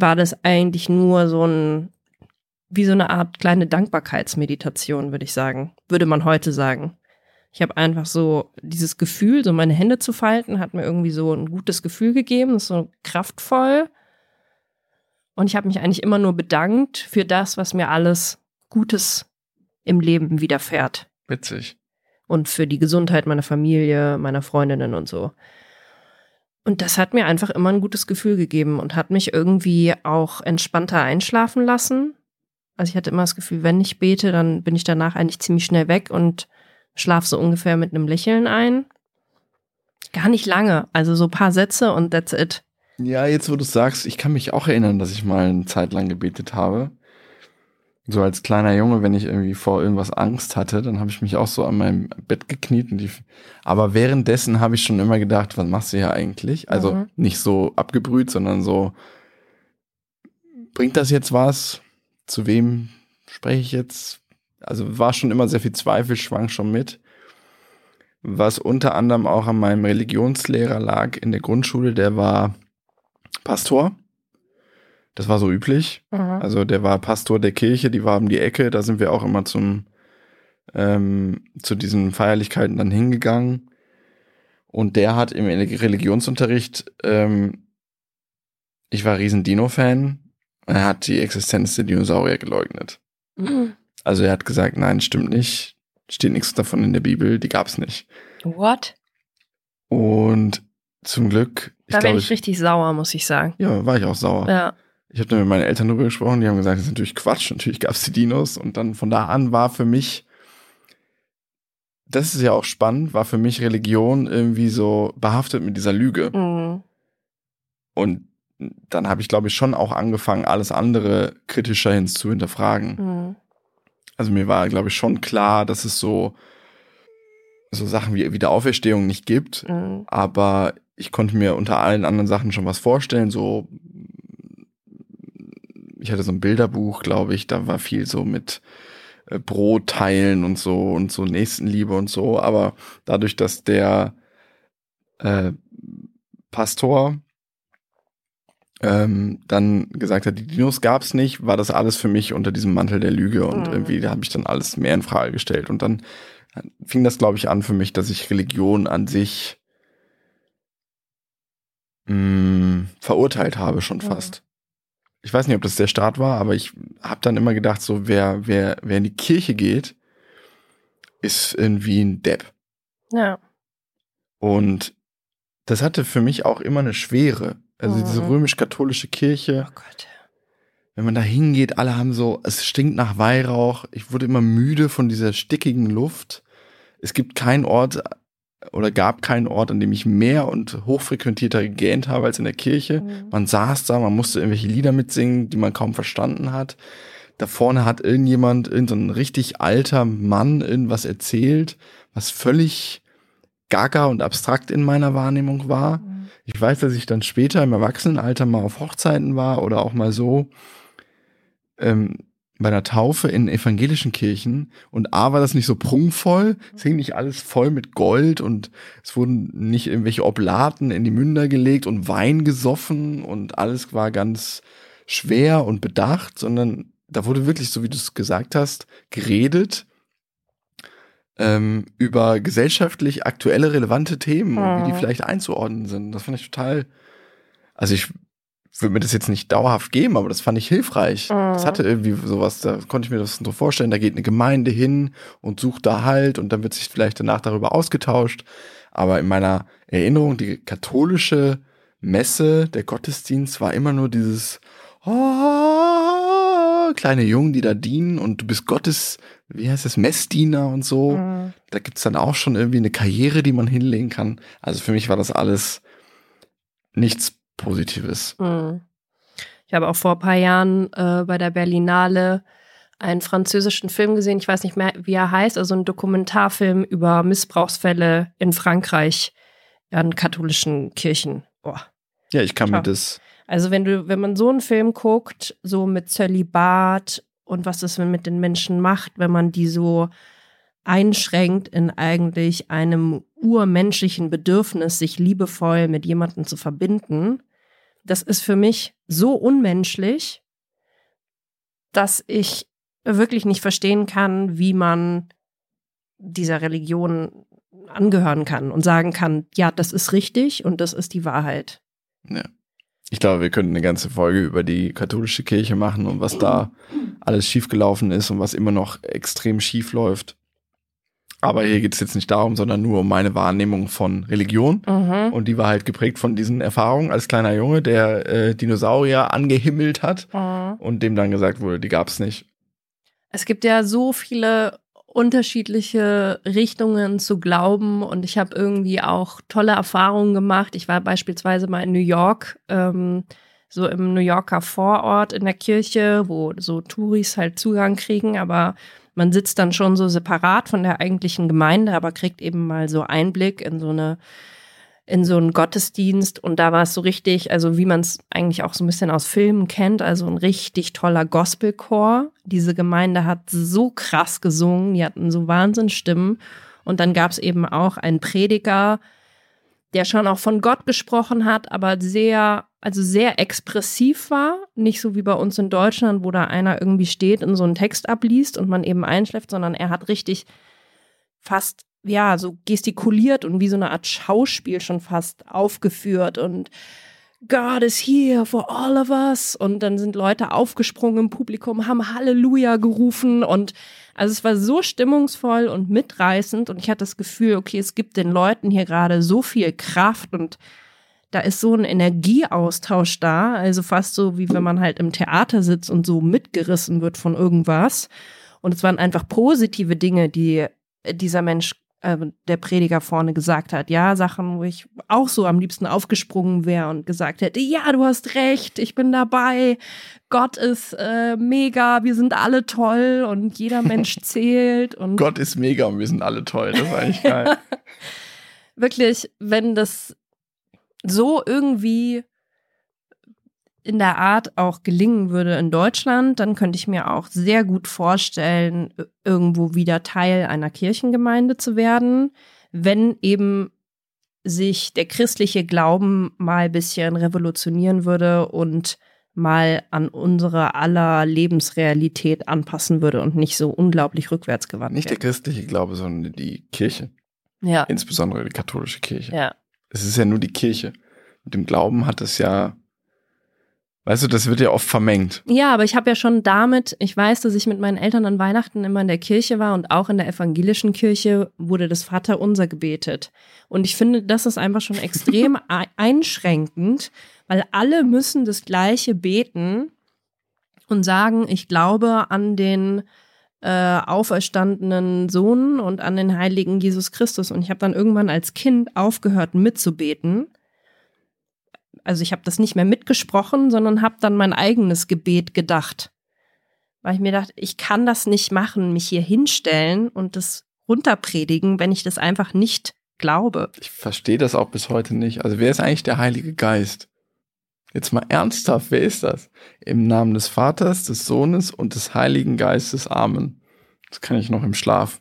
war das eigentlich nur so ein, wie so eine Art kleine Dankbarkeitsmeditation, würde ich sagen. Würde man heute sagen. Ich habe einfach so dieses Gefühl, so meine Hände zu falten, hat mir irgendwie so ein gutes Gefühl gegeben, das ist so kraftvoll. Und ich habe mich eigentlich immer nur bedankt für das, was mir alles Gutes im Leben widerfährt. Witzig. Und für die Gesundheit meiner Familie, meiner Freundinnen und so. Und das hat mir einfach immer ein gutes Gefühl gegeben und hat mich irgendwie auch entspannter einschlafen lassen. Also ich hatte immer das Gefühl, wenn ich bete, dann bin ich danach eigentlich ziemlich schnell weg und schlaf so ungefähr mit einem Lächeln ein. Gar nicht lange, also so ein paar Sätze und that's it. Ja, jetzt wo du sagst, ich kann mich auch erinnern, dass ich mal eine Zeit lang gebetet habe. So als kleiner Junge, wenn ich irgendwie vor irgendwas Angst hatte, dann habe ich mich auch so an meinem Bett gekniet. Und die, aber währenddessen habe ich schon immer gedacht, was machst du hier eigentlich? Also Mhm. nicht so abgebrüht, sondern so, bringt das jetzt was? Zu wem spreche ich jetzt, also war schon immer sehr viel Zweifel, schwang schon mit. Was unter anderem auch an meinem Religionslehrer lag in der Grundschule, der war Pastor. Das war so üblich. Mhm. Also der war Pastor der Kirche, die war um die Ecke, da sind wir auch immer zum ähm, zu diesen Feierlichkeiten dann hingegangen. Und der hat im Religionsunterricht, ähm, ich war riesen Dino-Fan, er hat die Existenz der Dinosaurier geleugnet. Mhm. Also er hat gesagt, nein, stimmt nicht, steht nichts davon in der Bibel, die gab's nicht. What? Und zum Glück, ich Da wäre glaube, ich richtig sauer, muss ich sagen. ja, war ich auch sauer. Ja. Ich habe dann mit meinen Eltern drüber gesprochen, die haben gesagt, das ist natürlich Quatsch, natürlich gab's die Dinos. Und dann von da an war für mich, das ist ja auch spannend, war für mich Religion irgendwie so behaftet mit dieser Lüge. Mhm. Und dann habe ich, glaube ich, schon auch angefangen, alles andere kritischer hin zu hinterfragen. Mhm. Also mir war, glaube ich, schon klar, dass es so, so Sachen wie Wiederauferstehung nicht gibt. Mhm. Aber ich konnte mir unter allen anderen Sachen schon was vorstellen. So, ich hatte so ein Bilderbuch, glaube ich, da war viel so mit äh, Brot teilen und so und so Nächstenliebe und so. Aber dadurch, dass der äh, Pastor ähm, dann gesagt hat, die Dinos gab's nicht, war das alles für mich unter diesem Mantel der Lüge und Mhm. irgendwie habe ich dann alles mehr in Frage gestellt und dann fing das, glaube ich, an für mich, dass ich Religion an sich mh, verurteilt habe schon Mhm. fast. Ich weiß nicht, ob das der Start war, aber ich habe dann immer gedacht, so wer wer wer in die Kirche geht, ist irgendwie ein Depp. Ja. Und das hatte für mich auch immer eine Schwere. Also Mhm. diese römisch-katholische Kirche, Oh Gott. wenn man da hingeht, alle haben so, es stinkt nach Weihrauch. Ich wurde immer müde von dieser stickigen Luft. Es gibt keinen Ort oder gab keinen Ort, an dem ich mehr und hochfrequentierter gegähnt habe als in der Kirche. Mhm. Man saß da, man musste irgendwelche Lieder mitsingen, die man kaum verstanden hat. Da vorne hat irgendjemand, irgendein richtig alter Mann irgendwas erzählt, was völlig gaga und abstrakt in meiner Wahrnehmung war. Mhm. Ich weiß, dass ich dann später im Erwachsenenalter mal auf Hochzeiten war oder auch mal so ähm, bei einer Taufe in evangelischen Kirchen und A war das nicht so prunkvoll, es hing nicht alles voll mit Gold und es wurden nicht irgendwelche Oblaten in die Münder gelegt und Wein gesoffen und alles war ganz schwer und bedacht, sondern da wurde wirklich, so wie du es gesagt hast, geredet ähm, über gesellschaftlich aktuelle, relevante Themen und wie die Mhm. vielleicht einzuordnen sind. Das fand ich total, also ich würde mir das jetzt nicht dauerhaft geben, aber das fand ich hilfreich. Mhm. Das hatte irgendwie sowas, da konnte ich mir das so vorstellen, da geht eine Gemeinde hin und sucht da halt und dann wird sich vielleicht danach darüber ausgetauscht. Aber in meiner Erinnerung, die katholische Messe, der Gottesdienst war immer nur dieses oh, kleine Jungen, die da dienen und du bist Gottes, wie heißt das, Messdiener und so. Mhm. Da gibt's dann auch schon irgendwie eine Karriere, die man hinlegen kann. Also für mich war das alles nichts Positives. Mhm. Ich habe auch vor ein paar Jahren äh, bei der Berlinale einen französischen Film gesehen, ich weiß nicht mehr, wie er heißt, also ein Dokumentarfilm über Missbrauchsfälle in Frankreich an katholischen Kirchen. Boah. Ja, ich kann mir Schau. das, Also wenn du, wenn man so einen Film guckt, so mit Zölibat und was das mit den Menschen macht, wenn man die so einschränkt in eigentlich einem urmenschlichen Bedürfnis, sich liebevoll mit jemandem zu verbinden, das ist für mich so unmenschlich, dass ich wirklich nicht verstehen kann, wie man dieser Religion angehören kann und sagen kann, ja, das ist richtig und das ist die Wahrheit. ja. Ich glaube, wir könnten eine ganze Folge über die katholische Kirche machen und was da alles schiefgelaufen ist und was immer noch extrem schief läuft. Aber hier geht es jetzt nicht darum, sondern nur um meine Wahrnehmung von Religion. Mhm. Und die war halt geprägt von diesen Erfahrungen als kleiner Junge, der äh, Dinosaurier angehimmelt hat Mhm. und dem dann gesagt wurde, die gab's nicht. Es gibt ja so viele unterschiedliche Richtungen zu glauben und ich habe irgendwie auch tolle Erfahrungen gemacht. Ich war beispielsweise mal in New York, ähm, so im New Yorker Vorort in der Kirche, wo so Touris halt Zugang kriegen, aber man sitzt dann schon so separat von der eigentlichen Gemeinde, aber kriegt eben mal so Einblick in so eine in so einen Gottesdienst und da war es so richtig, also wie man es eigentlich auch so ein bisschen aus Filmen kennt, also ein richtig toller Gospelchor. Diese Gemeinde hat so krass gesungen, die hatten so Wahnsinnsstimmen und dann gab es eben auch einen Prediger, der schon auch von Gott gesprochen hat, aber sehr, also sehr expressiv war. Nicht so wie bei uns in Deutschland, wo da einer irgendwie steht und so einen Text abliest und man eben einschläft, sondern er hat richtig fast, ja, so gestikuliert und wie so eine Art Schauspiel schon fast aufgeführt und God is here for all of us. Und dann sind Leute aufgesprungen im Publikum, haben Halleluja gerufen und also es war so stimmungsvoll und mitreißend und ich hatte das Gefühl, okay, es gibt den Leuten hier gerade so viel Kraft und da ist so ein Energieaustausch da, also fast so wie wenn man halt im Theater sitzt und so mitgerissen wird von irgendwas. Und es waren einfach positive Dinge, die dieser Mensch äh, der Prediger vorne gesagt hat. Ja, Sachen, wo ich auch so am liebsten aufgesprungen wäre und gesagt hätte, ja, du hast recht, ich bin dabei. Gott ist äh, mega, wir sind alle toll und jeder Mensch zählt. Und Gott ist mega und wir sind alle toll. Das war eigentlich geil. Wirklich, wenn das so irgendwie in der Art auch gelingen würde in Deutschland, dann könnte ich mir auch sehr gut vorstellen, irgendwo wieder Teil einer Kirchengemeinde zu werden, wenn eben sich der christliche Glauben mal ein bisschen revolutionieren würde und mal an unsere aller Lebensrealität anpassen würde und nicht so unglaublich rückwärtsgewandt Nicht der christliche Glaube, sondern die Kirche. Ja. Insbesondere die katholische Kirche. Ja. Es ist ja nur die Kirche. Mit dem Glauben hat es ja Weißt du, das wird ja oft vermengt. Ja, aber ich habe ja schon damit, ich weiß, dass ich mit meinen Eltern an Weihnachten immer in der Kirche war und auch in der evangelischen Kirche wurde das Vaterunser gebetet. Und ich finde, das ist einfach schon extrem einschränkend, weil alle müssen das Gleiche beten und sagen, ich glaube an den äh, auferstandenen Sohn und an den heiligen Jesus Christus. Und ich habe dann irgendwann als Kind aufgehört mitzubeten also ich habe das nicht mehr mitgesprochen, sondern habe dann mein eigenes Gebet gedacht. Weil ich mir dachte, ich kann das nicht machen, mich hier hinstellen und das runterpredigen, wenn ich das einfach nicht glaube. Ich verstehe das auch bis heute nicht. Also wer ist eigentlich der Heilige Geist? Jetzt mal ernsthaft, wer ist das? Im Namen des Vaters, des Sohnes und des Heiligen Geistes. Amen. Das kann ich noch im Schlaf.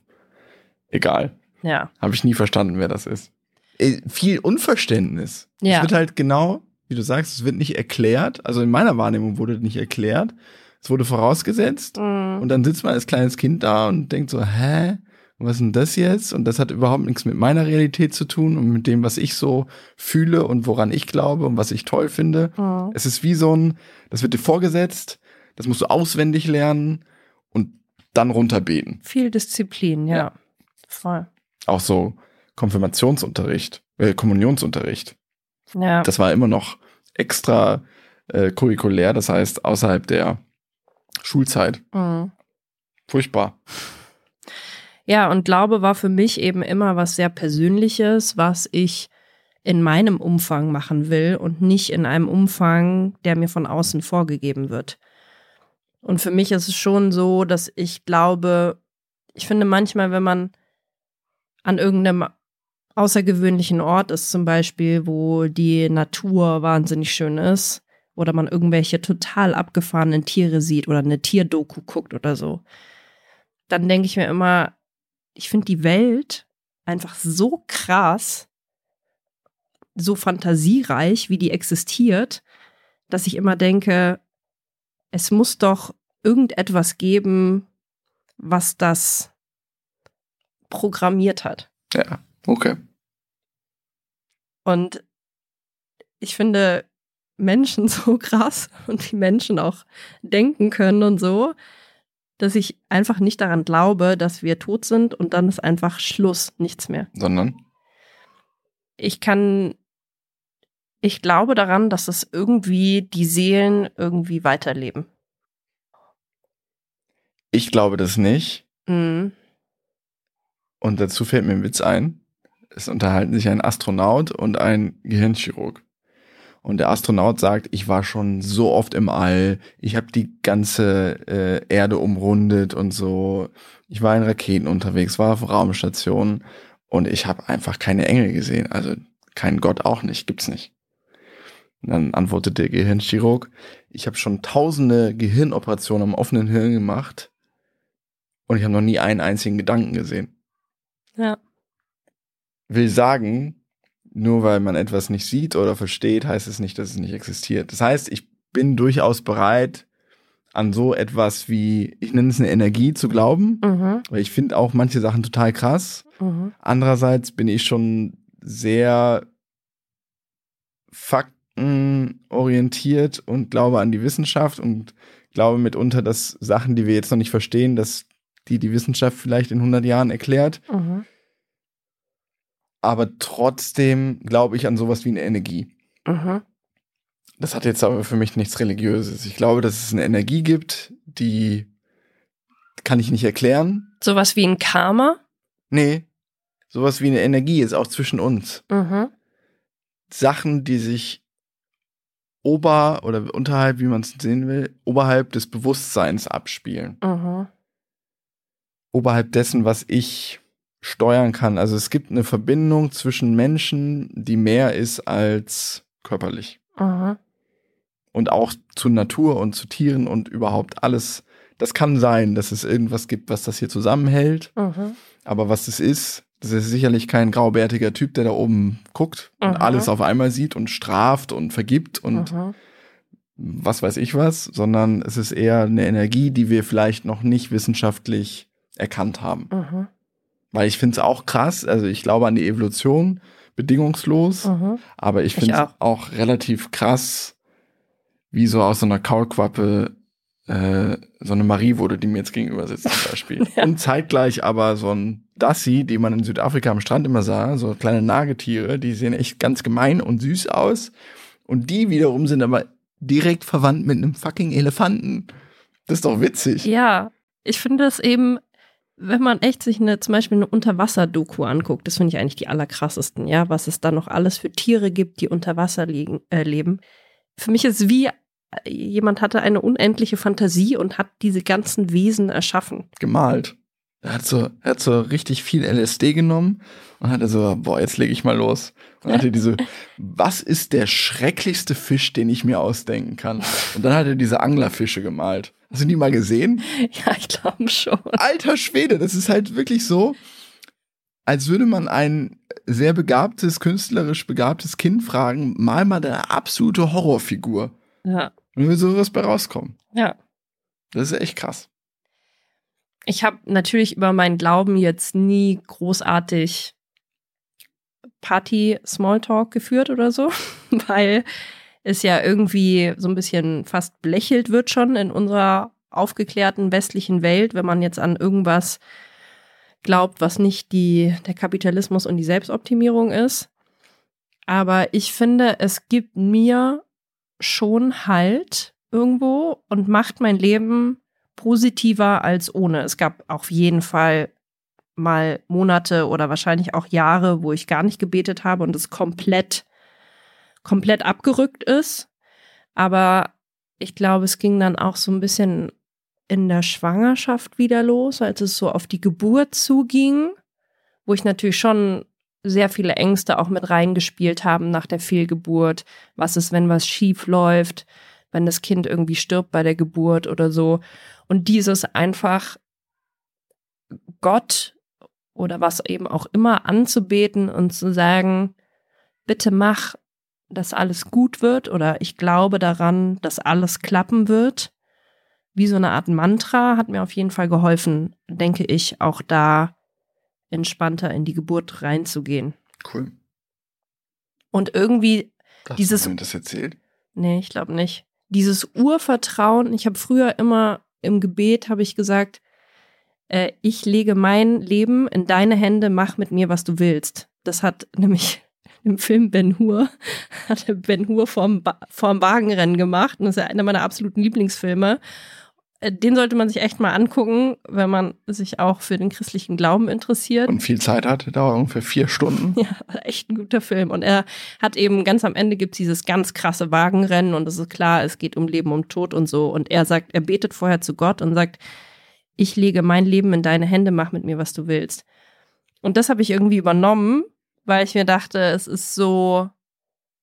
Egal. Ja. Habe ich nie verstanden, wer das ist. Äh, viel Unverständnis. Ja. Es wird halt genau wie du sagst, es wird nicht erklärt. Also in meiner Wahrnehmung wurde nicht erklärt. Es wurde vorausgesetzt. Mhm. Und dann sitzt man als kleines Kind da und denkt so, hä? Was ist denn das jetzt? Und das hat überhaupt nichts mit meiner Realität zu tun und mit dem, was ich so fühle und woran ich glaube und was ich toll finde. Mhm. Es ist wie so ein, das wird dir vorgesetzt, das musst du auswendig lernen und dann runterbeten. Viel Disziplin, ja. Ja. Voll. Auch so Konfirmationsunterricht, äh, Kommunionsunterricht. Ja. Das war immer noch extra äh, curriculär, das heißt außerhalb der Schulzeit. Mhm. Furchtbar. Ja, und Glaube war für mich eben immer was sehr Persönliches, was ich in meinem Umfang machen will und nicht in einem Umfang, der mir von außen vorgegeben wird. Und für mich ist es schon so, dass ich glaube, ich finde manchmal, wenn man an irgendeinem außergewöhnlichen Ort ist, zum Beispiel, wo die Natur wahnsinnig schön ist, oder man irgendwelche total abgefahrenen Tiere sieht oder eine Tierdoku guckt oder so, dann denke ich mir immer, ich finde die Welt einfach so krass, so fantasiereich, wie die existiert, dass ich immer denke, es muss doch irgendetwas geben, was das programmiert hat. Ja, okay. Und ich finde Menschen so krass und wie Menschen auch denken können und so, dass ich einfach nicht daran glaube, dass wir tot sind und dann ist einfach Schluss, nichts mehr. Sondern? Ich kann, ich glaube daran, dass es irgendwie die Seelen irgendwie weiterleben. Ich glaube das nicht. Mhm. Und dazu fällt mir ein Witz ein. Es unterhalten sich ein Astronaut und ein Gehirnchirurg. Und der Astronaut sagt, ich war schon so oft im All, ich habe die ganze äh, Erde umrundet und so. Ich war in Raketen unterwegs, war auf Raumstationen und ich habe einfach keine Engel gesehen. Also keinen Gott auch nicht, gibt's nicht. Und dann antwortet der Gehirnchirurg, ich habe schon tausende Gehirnoperationen am offenen Hirn gemacht und ich habe noch nie einen einzigen Gedanken gesehen. Ja. Will sagen, nur weil man etwas nicht sieht oder versteht, heißt es nicht, dass es nicht existiert. Das heißt, ich bin durchaus bereit, an so etwas wie, ich nenne es eine Energie zu glauben, Mhm. weil ich finde auch manche Sachen total krass. Mhm. Andererseits bin ich schon sehr faktenorientiert und glaube an die Wissenschaft und glaube mitunter, dass Sachen, die wir jetzt noch nicht verstehen, dass die die Wissenschaft vielleicht in 100 Jahren erklärt. Mhm. Aber trotzdem glaube ich an sowas wie eine Energie. Mhm. Das hat jetzt aber für mich nichts Religiöses. Ich glaube, dass es eine Energie gibt, die kann ich nicht erklären. Sowas wie ein Karma. Nee, sowas wie eine Energie ist auch zwischen uns. Mhm. Sachen, die sich ober oder unterhalb, wie man es sehen will, oberhalb des Bewusstseins abspielen. Mhm. Oberhalb dessen, was ich steuern kann. Also es gibt eine Verbindung zwischen Menschen, die mehr ist als körperlich. Mhm. Und auch zu Natur und zu Tieren und überhaupt alles. Das kann sein, dass es irgendwas gibt, was das hier zusammenhält. Mhm. Aber was es ist, das ist sicherlich kein graubärtiger Typ, der da oben guckt und Mhm. alles auf einmal sieht und straft und vergibt und was weiß ich was, sondern es ist eher eine Energie, die wir vielleicht noch nicht wissenschaftlich erkannt haben. Weil ich finde es auch krass, also ich glaube an die Evolution bedingungslos, Mhm. aber ich Ich finde es auch. auch. relativ krass, wie so aus so einer Kaulquappe äh, so eine Marie wurde, die mir jetzt gegenüber sitzt zum Beispiel. Ja. Und zeitgleich aber so ein Dassi, die man in Südafrika am Strand immer sah, so kleine Nagetiere, die sehen echt ganz gemein und süß aus. Und die wiederum sind aber direkt verwandt mit einem fucking Elefanten. Das ist doch witzig. Ja, ich finde das eben, wenn man echt sich eine, zum Beispiel eine Unterwasser-Doku anguckt, das finde ich eigentlich die allerkrassesten, ja, was es da noch alles für Tiere gibt, die unter Wasser liegen, äh, leben. Für mich ist es wie, äh, jemand hatte eine unendliche Fantasie und hat diese ganzen Wesen erschaffen. gemalt. Er hat so, er hat so richtig viel LSD genommen und hatte so, boah, jetzt lege ich mal los. Und hatte diese, was ist der schrecklichste Fisch, den ich mir ausdenken kann? Und dann hat er diese Anglerfische gemalt. Hast du die mal gesehen? Ja, ich glaube schon. Alter Schwede, das ist halt wirklich so, als würde man ein sehr begabtes, künstlerisch begabtes Kind fragen, mal mal deine absolute Horrorfigur. Ja, Und würde sowas bei rauskommen. ja. Das ist echt krass. Ich habe natürlich über meinen Glauben jetzt nie großartig Party-Smalltalk geführt oder so, weil es ja irgendwie so ein bisschen fast belächelt wird schon in unserer aufgeklärten westlichen Welt, wenn man jetzt an irgendwas glaubt, was nicht die, der Kapitalismus und die Selbstoptimierung ist. Aber ich finde, es gibt mir schon Halt irgendwo und macht mein Leben positiver als ohne. Es gab auf jeden Fall mal Monate oder wahrscheinlich auch Jahre, wo ich gar nicht gebetet habe und es komplett, komplett abgerückt ist. Aber ich glaube, es ging dann auch so ein bisschen in der Schwangerschaft wieder los, als es so auf die Geburt zuging, wo ich natürlich schon sehr viele Ängste auch mit reingespielt haben nach der Fehlgeburt. Was ist, wenn was schief läuft, wenn das Kind irgendwie stirbt bei der Geburt oder so. Und dieses einfach Gott oder was eben auch immer anzubeten und zu sagen, bitte mach, dass alles gut wird oder ich glaube daran, dass alles klappen wird. Wie so eine Art Mantra hat mir auf jeden Fall geholfen, denke ich, auch da entspannter in die Geburt reinzugehen. Cool. Und irgendwie, Hast Dieses- du mir das erzählt? nee, ich glaube nicht. Dieses Urvertrauen, ich habe früher immer im Gebet, habe ich gesagt, äh, ich lege mein Leben in deine Hände, mach mit mir, was du willst. Das hat nämlich im Film Ben Hur, hat Ben Hur vorm, ba vorm Wagenrennen gemacht. Und das ist ja einer meiner absoluten Lieblingsfilme. Äh, Den sollte man sich echt mal angucken, wenn man sich auch für den christlichen Glauben interessiert. Und viel Zeit hat, dauert ungefähr vier Stunden. Ja, echt ein guter Film. Und er hat eben ganz am Ende gibt's dieses ganz krasse Wagenrennen und es ist klar, es geht um Leben, um Tod und so. Und er sagt, er betet vorher zu Gott und sagt, ich lege mein Leben in deine Hände, mach mit mir, was du willst. Und das habe ich irgendwie übernommen, weil ich mir dachte, es ist so,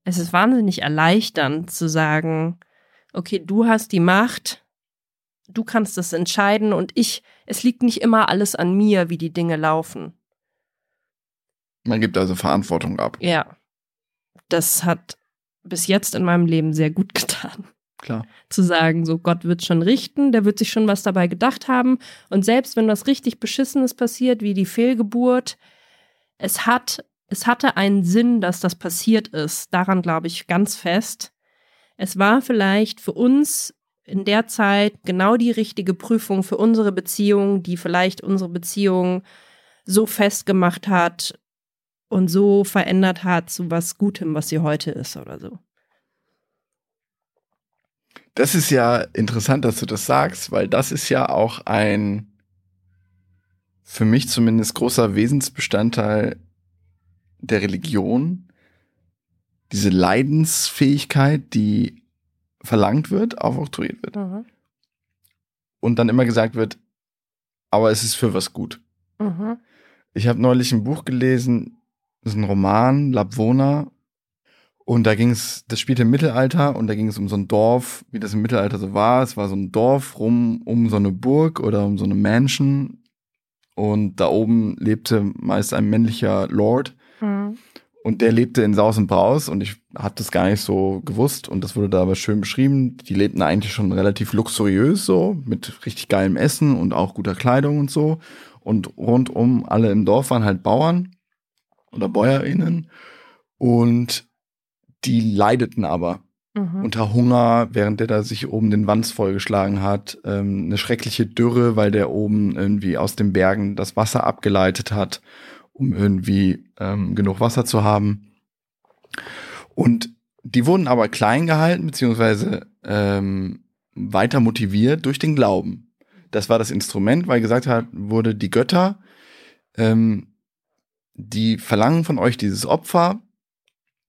es ist wahnsinnig erleichternd zu sagen, okay, du hast die Macht, du kannst das entscheiden und ich, es liegt nicht immer alles an mir, wie die Dinge laufen. Man gibt also Verantwortung ab. Ja. Das hat bis jetzt in meinem Leben sehr gut getan. Klar. Zu sagen, so Gott wird schon richten, der wird sich schon was dabei gedacht haben. Und selbst wenn was richtig Beschissenes passiert, wie die Fehlgeburt, es hat, es hatte einen Sinn, dass das passiert ist. Daran glaube ich ganz fest. Es war vielleicht für uns in der Zeit genau die richtige Prüfung für unsere Beziehung, die vielleicht unsere Beziehung so festgemacht hat und so verändert hat zu was Gutem, was sie heute ist oder so. Das ist ja interessant, dass du das sagst, weil das ist ja auch ein für mich zumindest großer Wesensbestandteil der Religion. Diese Leidensfähigkeit, die verlangt wird, aufoktroyiert wird. Mhm. Und dann immer gesagt wird, aber es ist für was gut. Mhm. Ich habe neulich ein Buch gelesen, das ist ein Roman, Labwona. Und da ging es, das spielte im Mittelalter und da ging es um so ein Dorf, wie das im Mittelalter so war. Es war so ein Dorf rum um so eine Burg oder um so eine Mansion. Und da oben lebte meist ein männlicher Lord. Mhm. Und der lebte in Saus und Braus und ich hatte das gar nicht so gewusst und das wurde da aber schön beschrieben. Die lebten eigentlich schon relativ luxuriös so, mit richtig geilem Essen und auch guter Kleidung und so. Und rundum alle im Dorf waren halt Bauern oder BäuerInnen und die leideten aber mhm. unter Hunger, während der da sich oben den Wanz vollgeschlagen hat. Ähm, eine schreckliche Dürre, weil der oben irgendwie aus den Bergen das Wasser abgeleitet hat um irgendwie ähm, genug Wasser zu haben. Und die wurden aber klein gehalten, beziehungsweise ähm, weiter motiviert durch den Glauben. Das war das Instrument, weil gesagt hat, wurde die Götter, ähm, die verlangen von euch dieses Opfer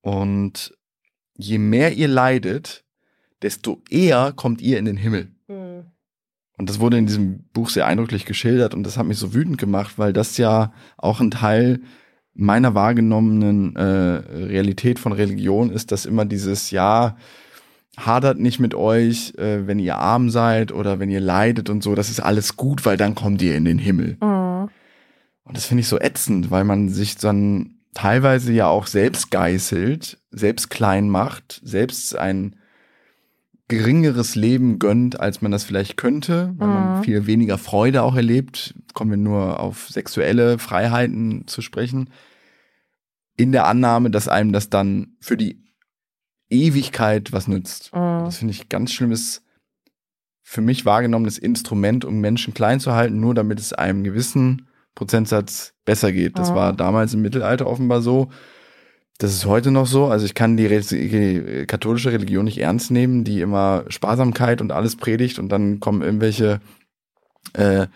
und je mehr ihr leidet, desto eher kommt ihr in den Himmel. Und das wurde in diesem Buch sehr eindrücklich geschildert und das hat mich so wütend gemacht, weil das ja auch ein Teil meiner wahrgenommenen äh, Realität von Religion ist, dass immer dieses Ja, hadert nicht mit euch, äh, wenn ihr arm seid oder wenn ihr leidet und so, das ist alles gut, weil dann kommt ihr in den Himmel. Mhm. Und das finde ich so ätzend, weil man sich dann teilweise ja auch selbst geißelt, selbst klein macht, selbst ein geringeres Leben gönnt, als man das vielleicht könnte, weil mhm. man viel weniger Freude auch erlebt. Kommen wir nur auf sexuelle Freiheiten zu sprechen. In der Annahme, dass einem das dann für die Ewigkeit was nützt. Mhm. Das finde ich ganz schlimmes, für mich wahrgenommenes Instrument, um Menschen klein zu halten, nur damit es einem gewissen Prozentsatz besser geht. Das mhm. war damals im Mittelalter offenbar so. Das ist heute noch so. Also ich kann die, die, katholische Religion nicht ernst nehmen, die immer Sparsamkeit und alles predigt und dann kommen irgendwelche äh,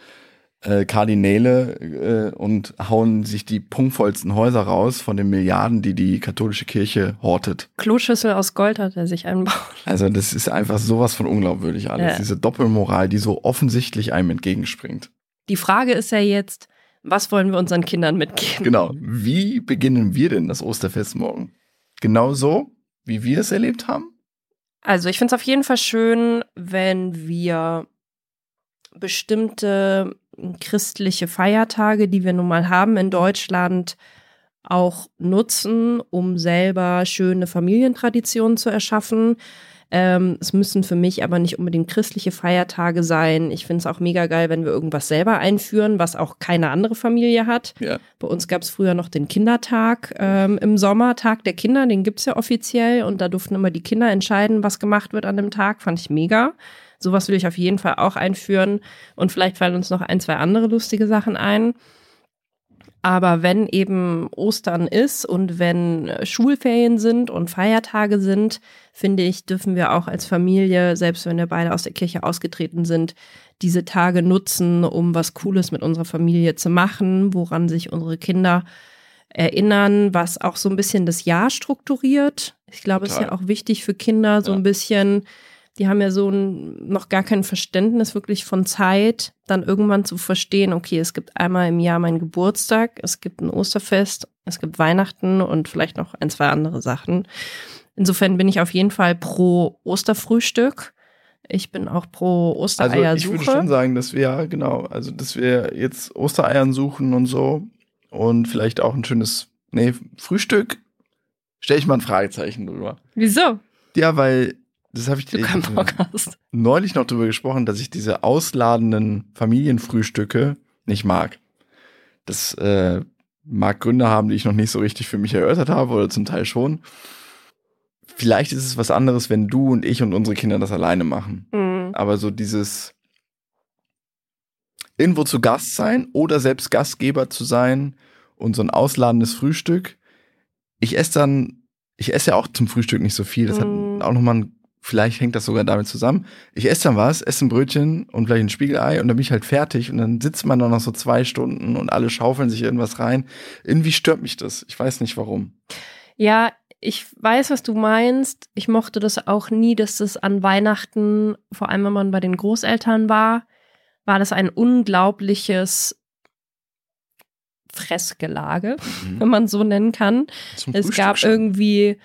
äh, Kardinäle äh, und hauen sich die prunkvollsten Häuser raus von den Milliarden, die die katholische Kirche hortet. Kloschüssel aus Gold hat er sich einbaut. Also das ist einfach sowas von unglaubwürdig alles. Ja. Diese Doppelmoral, die so offensichtlich einem entgegenspringt. Die Frage ist ja jetzt, was wollen wir unseren Kindern mitgeben? Genau. Wie beginnen wir denn das Osterfest morgen? Genauso, wie wir es erlebt haben? Also ich finde es auf jeden Fall schön, wenn wir bestimmte christliche Feiertage, die wir nun mal haben in Deutschland, auch nutzen, um selber schöne Familientraditionen zu erschaffen. Ähm, es müssen für mich aber nicht unbedingt christliche Feiertage sein. Ich finde es auch mega geil, wenn wir irgendwas selber einführen, was auch keine andere Familie hat. Ja. Bei uns gab es früher noch den Kindertag ähm, im Sommer, Tag der Kinder, den gibt's ja offiziell und da durften immer die Kinder entscheiden, was gemacht wird an dem Tag. Fand ich mega. Sowas will ich auf jeden Fall auch einführen und vielleicht fallen uns noch ein, zwei andere lustige Sachen ein. Aber wenn eben Ostern ist und wenn Schulferien sind und Feiertage sind, finde ich, dürfen wir auch als Familie, selbst wenn wir beide aus der Kirche ausgetreten sind, diese Tage nutzen, um was Cooles mit unserer Familie zu machen, woran sich unsere Kinder erinnern, was auch so ein bisschen das Jahr strukturiert. Ich glaube, es ist ja auch wichtig für Kinder, so ja. ein bisschen die haben ja so ein, noch gar kein Verständnis wirklich von Zeit, dann irgendwann zu verstehen, okay, es gibt einmal im Jahr meinen Geburtstag, es gibt ein Osterfest, es gibt Weihnachten und vielleicht noch ein, zwei andere Sachen. Insofern bin ich auf jeden Fall pro Osterfrühstück. Ich bin auch pro Ostereiersuche. Also ich würde schon sagen, dass wir, genau, also dass wir jetzt Ostereiern suchen und so und vielleicht auch ein schönes, nee, Frühstück, stelle ich mal ein Fragezeichen drüber. Wieso? Ja, weil das habe ich du keinen Bock hast. neulich noch drüber gesprochen, dass ich diese ausladenden Familienfrühstücke nicht mag. Das äh, mag Gründe haben, die ich noch nicht so richtig für mich erörtert habe oder zum Teil schon. Vielleicht ist es was anderes, wenn du und ich und unsere Kinder das alleine machen. Mhm. Aber so dieses irgendwo zu Gast sein oder selbst Gastgeber zu sein und so ein ausladendes Frühstück. Ich esse dann, ich esse ja auch zum Frühstück nicht so viel. Das mhm. hat auch nochmal ein vielleicht hängt das sogar damit zusammen. Ich esse dann was, esse ein Brötchen und vielleicht ein Spiegelei und dann bin ich halt fertig und dann sitzt man dann noch so zwei Stunden und alle schaufeln sich irgendwas rein. Irgendwie stört mich das. Ich weiß nicht warum. Ja, ich weiß, was du meinst. Ich mochte das auch nie, dass das an Weihnachten, vor allem wenn man bei den Großeltern war, war das ein unglaubliches Fressgelage, mhm. wenn man so nennen kann. Zum es gab schon. irgendwie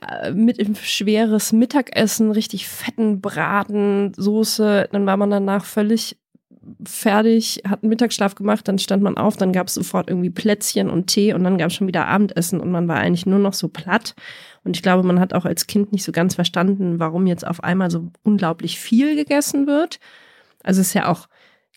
äh, mit schweres Mittagessen, richtig fetten Braten, Soße. Dann war man danach völlig fertig, hat einen Mittagsschlaf gemacht, dann stand man auf, dann gab es sofort irgendwie Plätzchen und Tee und dann gab es schon wieder Abendessen und man war eigentlich nur noch so platt. Und ich glaube, man hat auch als Kind nicht so ganz verstanden, warum jetzt auf einmal so unglaublich viel gegessen wird. Also es ist ja auch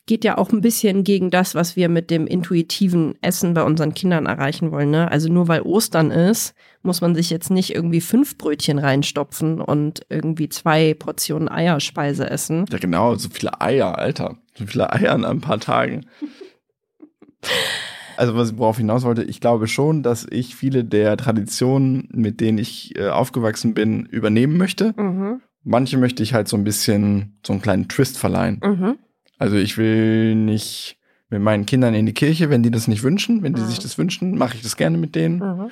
geht ja auch ein bisschen gegen das, was wir mit dem intuitiven Essen bei unseren Kindern erreichen wollen. Ne? Also nur weil Ostern ist, muss man sich jetzt nicht irgendwie fünf Brötchen reinstopfen und irgendwie zwei Portionen Eierspeise essen. Ja, genau, so viele Eier, Alter. So viele Eier in ein paar Tagen. Also, was, worauf ich hinaus wollte, ich glaube schon, dass ich viele der Traditionen, mit denen ich äh, aufgewachsen bin, übernehmen möchte. Mhm. Manche möchte ich halt so ein bisschen so einen kleinen Twist verleihen. Mhm. Also ich will nicht mit meinen Kindern in die Kirche, wenn die das nicht wünschen. Wenn die mhm. sich das wünschen, mache ich das gerne mit denen. Mhm.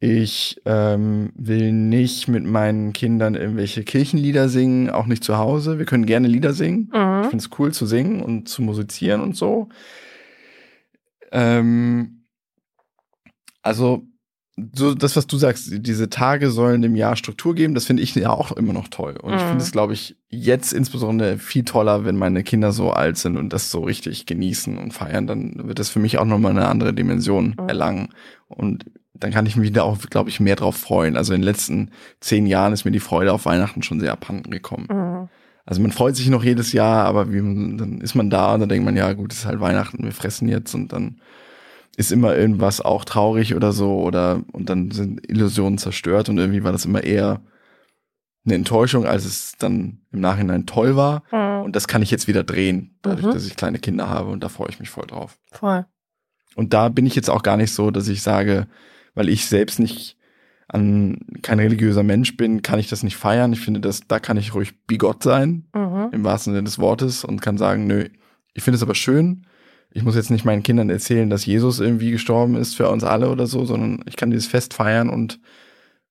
Ich ähm, will nicht mit meinen Kindern irgendwelche Kirchenlieder singen, auch nicht zu Hause. Wir können gerne Lieder singen. Mhm. Ich finde es cool zu singen und zu musizieren und so. Ähm, also so das, was du sagst, diese Tage sollen dem Jahr Struktur geben, das finde ich ja auch immer noch toll. Und mhm. ich finde es, glaube ich, jetzt insbesondere viel toller, wenn meine Kinder so alt sind und das so richtig genießen und feiern, dann wird das für mich auch nochmal eine andere Dimension mhm. erlangen. Und dann kann ich mich da auch, glaube ich, mehr drauf freuen. Also in den letzten zehn Jahren ist mir die Freude auf Weihnachten schon sehr abhanden gekommen. Mhm. Also man freut sich noch jedes Jahr, aber wie, dann ist man da und dann denkt man, ja gut, es ist halt Weihnachten, wir fressen jetzt und dann ist immer irgendwas auch traurig oder so oder und dann sind Illusionen zerstört und irgendwie war das immer eher eine Enttäuschung, als es dann im Nachhinein toll war. Mhm. Und das kann ich jetzt wieder drehen, dadurch, mhm. dass ich kleine Kinder habe und da freue ich mich voll drauf. Voll. Und da bin ich jetzt auch gar nicht so, dass ich sage, weil ich selbst nicht an kein religiöser Mensch bin, kann ich das nicht feiern. Ich finde, dass da kann ich ruhig bigott sein, mhm. im wahrsten Sinne des Wortes, und kann sagen, nö, ich finde es aber schön, ich muss jetzt nicht meinen Kindern erzählen, dass Jesus irgendwie gestorben ist für uns alle oder so, sondern ich kann dieses Fest feiern und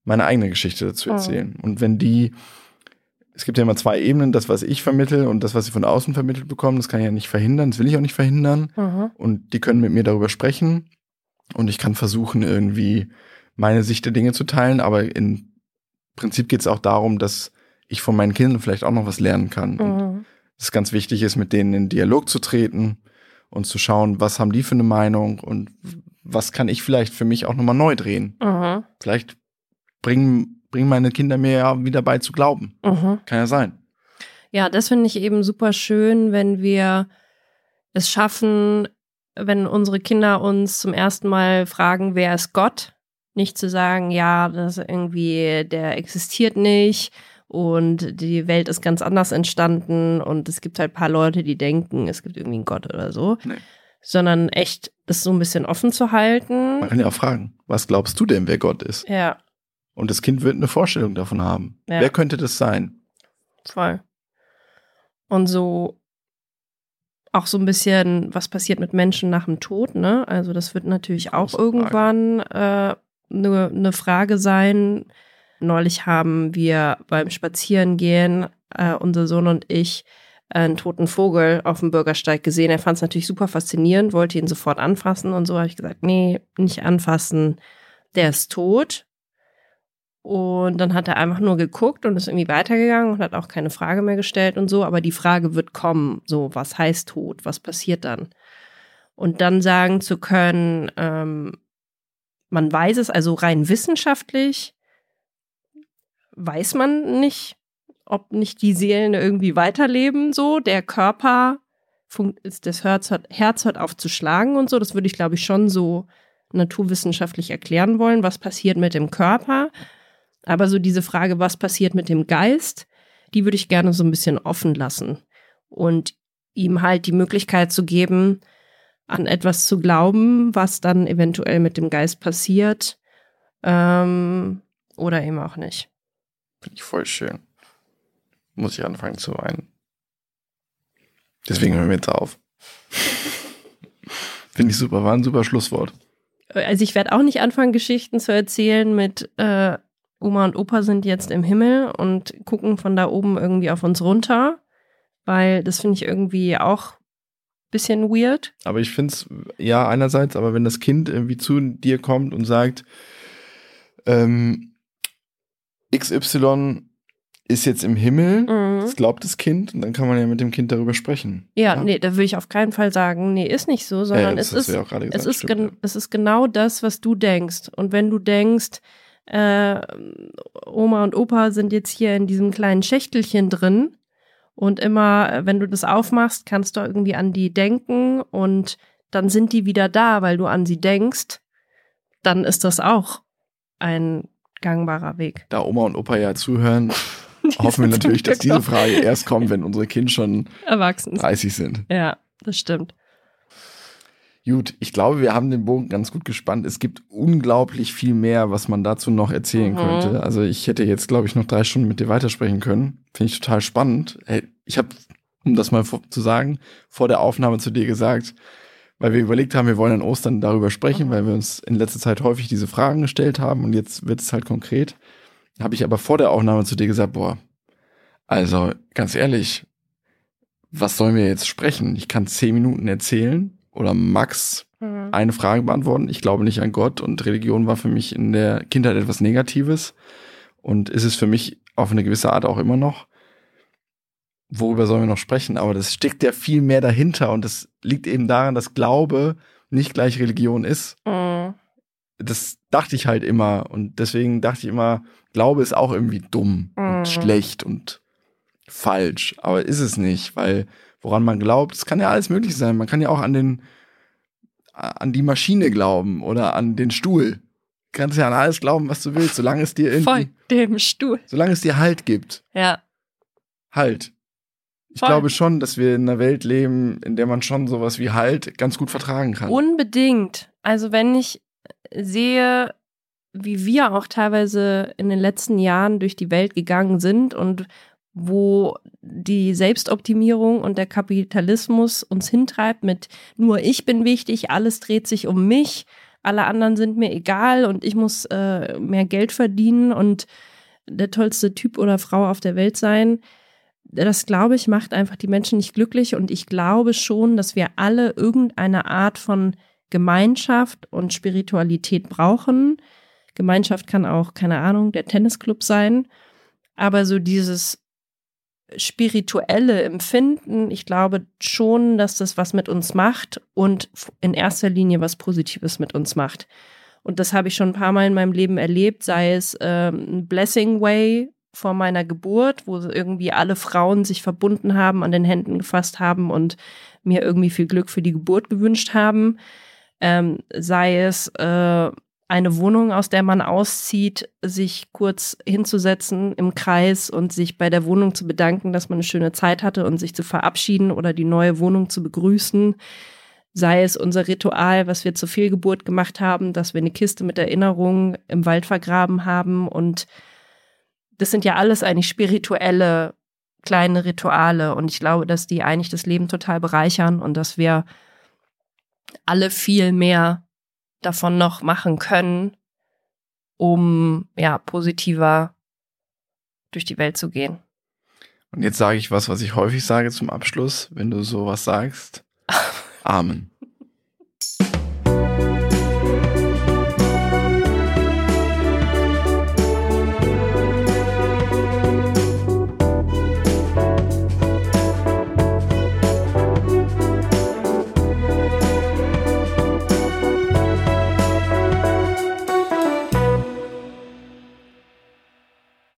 meine eigene Geschichte dazu erzählen. Oh. Und wenn die, es gibt ja immer zwei Ebenen, das, was ich vermittel und das, was sie von außen vermittelt bekommen, das kann ich ja nicht verhindern, das will ich auch nicht verhindern. Mhm. Und die können mit mir darüber sprechen und ich kann versuchen, irgendwie meine Sicht der Dinge zu teilen, aber im Prinzip geht es auch darum, dass ich von meinen Kindern vielleicht auch noch was lernen kann. Mhm. Und es ganz wichtig ist, mit denen in Dialog zu treten und zu schauen, was haben die für eine Meinung und was kann ich vielleicht für mich auch nochmal neu drehen. Mhm. Vielleicht bringen, bringen meine Kinder mir ja wieder bei zu glauben. Mhm. Kann ja sein. Ja, das finde ich eben super schön, wenn wir es schaffen, wenn unsere Kinder uns zum ersten Mal fragen, wer ist Gott? Nicht zu sagen, ja, das irgendwie, der existiert nicht und die Welt ist ganz anders entstanden und es gibt halt ein paar Leute, die denken, es gibt irgendwie einen Gott oder so. Nee. Sondern echt das so ein bisschen offen zu halten. Man kann ja auch fragen, was glaubst du denn, wer Gott ist? Ja. Und das Kind wird eine Vorstellung davon haben. Ja. Wer könnte das sein? Voll. Und so auch so ein bisschen, was passiert mit Menschen nach dem Tod, ne? Also das wird natürlich auch irgendwann äh, eine, eine Frage sein, Neulich haben wir beim Spazierengehen äh, unser Sohn und ich einen toten Vogel auf dem Bürgersteig gesehen. Er fand es natürlich super faszinierend, wollte ihn sofort anfassen und so habe ich gesagt, nee, nicht anfassen, der ist tot. Und dann hat er einfach nur geguckt und ist irgendwie weitergegangen und hat auch keine Frage mehr gestellt und so. Aber die Frage wird kommen, so, was heißt tot? Was passiert dann? Und dann sagen zu können, ähm, man weiß es, also rein wissenschaftlich weiß man nicht, ob nicht die Seelen irgendwie weiterleben, so. Der Körper, das Herz hört, Herz hört auf zu schlagen und so. Das würde ich, glaube ich, schon so naturwissenschaftlich erklären wollen, was passiert mit dem Körper. Aber so diese Frage, was passiert mit dem Geist, die würde ich gerne so ein bisschen offen lassen und ihm halt die Möglichkeit zu geben, an etwas zu glauben, was dann eventuell mit dem Geist passiert ähm, oder eben auch nicht. Finde ich voll schön. Muss ich anfangen zu weinen. Deswegen hören wir jetzt auf. Finde ich super, war ein super Schlusswort. Also ich werde auch nicht anfangen, Geschichten zu erzählen mit äh, Oma und Opa sind jetzt im Himmel und gucken von da oben irgendwie auf uns runter, weil das finde ich irgendwie auch ein bisschen weird. Aber ich finde es, ja, einerseits, aber wenn das Kind irgendwie zu dir kommt und sagt, ähm, XY ist jetzt im Himmel, mhm. das glaubt das Kind, und dann kann man ja mit dem Kind darüber sprechen. Ja, ja? nee, da würde ich auf keinen Fall sagen, nee, ist nicht so, sondern ja, es, ist, gesagt, es, ist stimmt, ja. es ist genau das, was du denkst. Und wenn du denkst, äh, Oma und Opa sind jetzt hier in diesem kleinen Schächtelchen drin. Und immer, wenn du das aufmachst, kannst du irgendwie an die denken und dann sind die wieder da, weil du an sie denkst. Dann ist das auch ein gangbarer Weg. Da Oma und Opa ja zuhören, hoffen wir natürlich, dass diese Frage erst kommt, wenn unsere Kinder schon erwachsen 30 sind. Ja, das stimmt. Gut, ich glaube, wir haben den Bogen ganz gut gespannt. Es gibt unglaublich viel mehr, was man dazu noch erzählen mhm. könnte. Also ich hätte jetzt, glaube ich, noch drei Stunden mit dir weitersprechen können. Finde ich total spannend. Hey, ich habe, um das mal zu sagen, vor der Aufnahme zu dir gesagt, weil wir überlegt haben, wir wollen an Ostern darüber sprechen, mhm. weil wir uns in letzter Zeit häufig diese Fragen gestellt haben und jetzt wird es halt konkret. Habe ich aber vor der Aufnahme zu dir gesagt, boah, also ganz ehrlich, was sollen wir jetzt sprechen? Ich kann zehn Minuten erzählen oder Max mhm. eine Frage beantworten. Ich glaube nicht an Gott und Religion war für mich in der Kindheit etwas Negatives und ist es für mich auf eine gewisse Art auch immer noch. Worüber sollen wir noch sprechen? Aber das steckt ja viel mehr dahinter und das liegt eben daran, dass Glaube nicht gleich Religion ist. Mhm. Das dachte ich halt immer und deswegen dachte ich immer, Glaube ist auch irgendwie dumm mhm. und schlecht und falsch, aber ist es nicht, weil woran man glaubt. Es kann ja alles möglich sein. Man kann ja auch an den, an die Maschine glauben oder an den Stuhl. Du kannst ja an alles glauben, was du willst, solange es dir irgendwie. Voll dem Stuhl. Solange es dir Halt gibt. Ja. Halt. Ich Voll. glaube schon, dass wir in einer Welt leben, in der man schon sowas wie Halt ganz gut vertragen kann. Unbedingt. Also wenn ich sehe, wie wir auch teilweise in den letzten Jahren durch die Welt gegangen sind und wo die Selbstoptimierung und der Kapitalismus uns hintreibt mit nur ich bin wichtig, alles dreht sich um mich, alle anderen sind mir egal und ich muss äh, mehr Geld verdienen und der tollste Typ oder Frau auf der Welt sein. Das, glaube ich, macht einfach die Menschen nicht glücklich und ich glaube schon, dass wir alle irgendeine Art von Gemeinschaft und Spiritualität brauchen. Gemeinschaft kann auch, keine Ahnung, der Tennisclub sein. Aber so dieses spirituelle Empfinden, ich glaube schon, dass das was mit uns macht und in erster Linie was Positives mit uns macht. Und das habe ich schon ein paar Mal in meinem Leben erlebt, sei es ähm, Blessing Way vor meiner Geburt, wo irgendwie alle Frauen sich verbunden haben, an den Händen gefasst haben und mir irgendwie viel Glück für die Geburt gewünscht haben. Ähm, sei es äh, eine Wohnung, aus der man auszieht, sich kurz hinzusetzen im Kreis und sich bei der Wohnung zu bedanken, dass man eine schöne Zeit hatte und sich zu verabschieden oder die neue Wohnung zu begrüßen. Sei es unser Ritual, was wir zur Fehlgeburt gemacht haben, dass wir eine Kiste mit Erinnerungen im Wald vergraben haben. Und das sind ja alles eigentlich spirituelle kleine Rituale. Und ich glaube, dass die eigentlich das Leben total bereichern und dass wir alle viel mehr davon noch machen können, um ja positiver durch die Welt zu gehen. Und jetzt sage ich was, was ich häufig sage zum Abschluss, wenn du sowas sagst. Amen.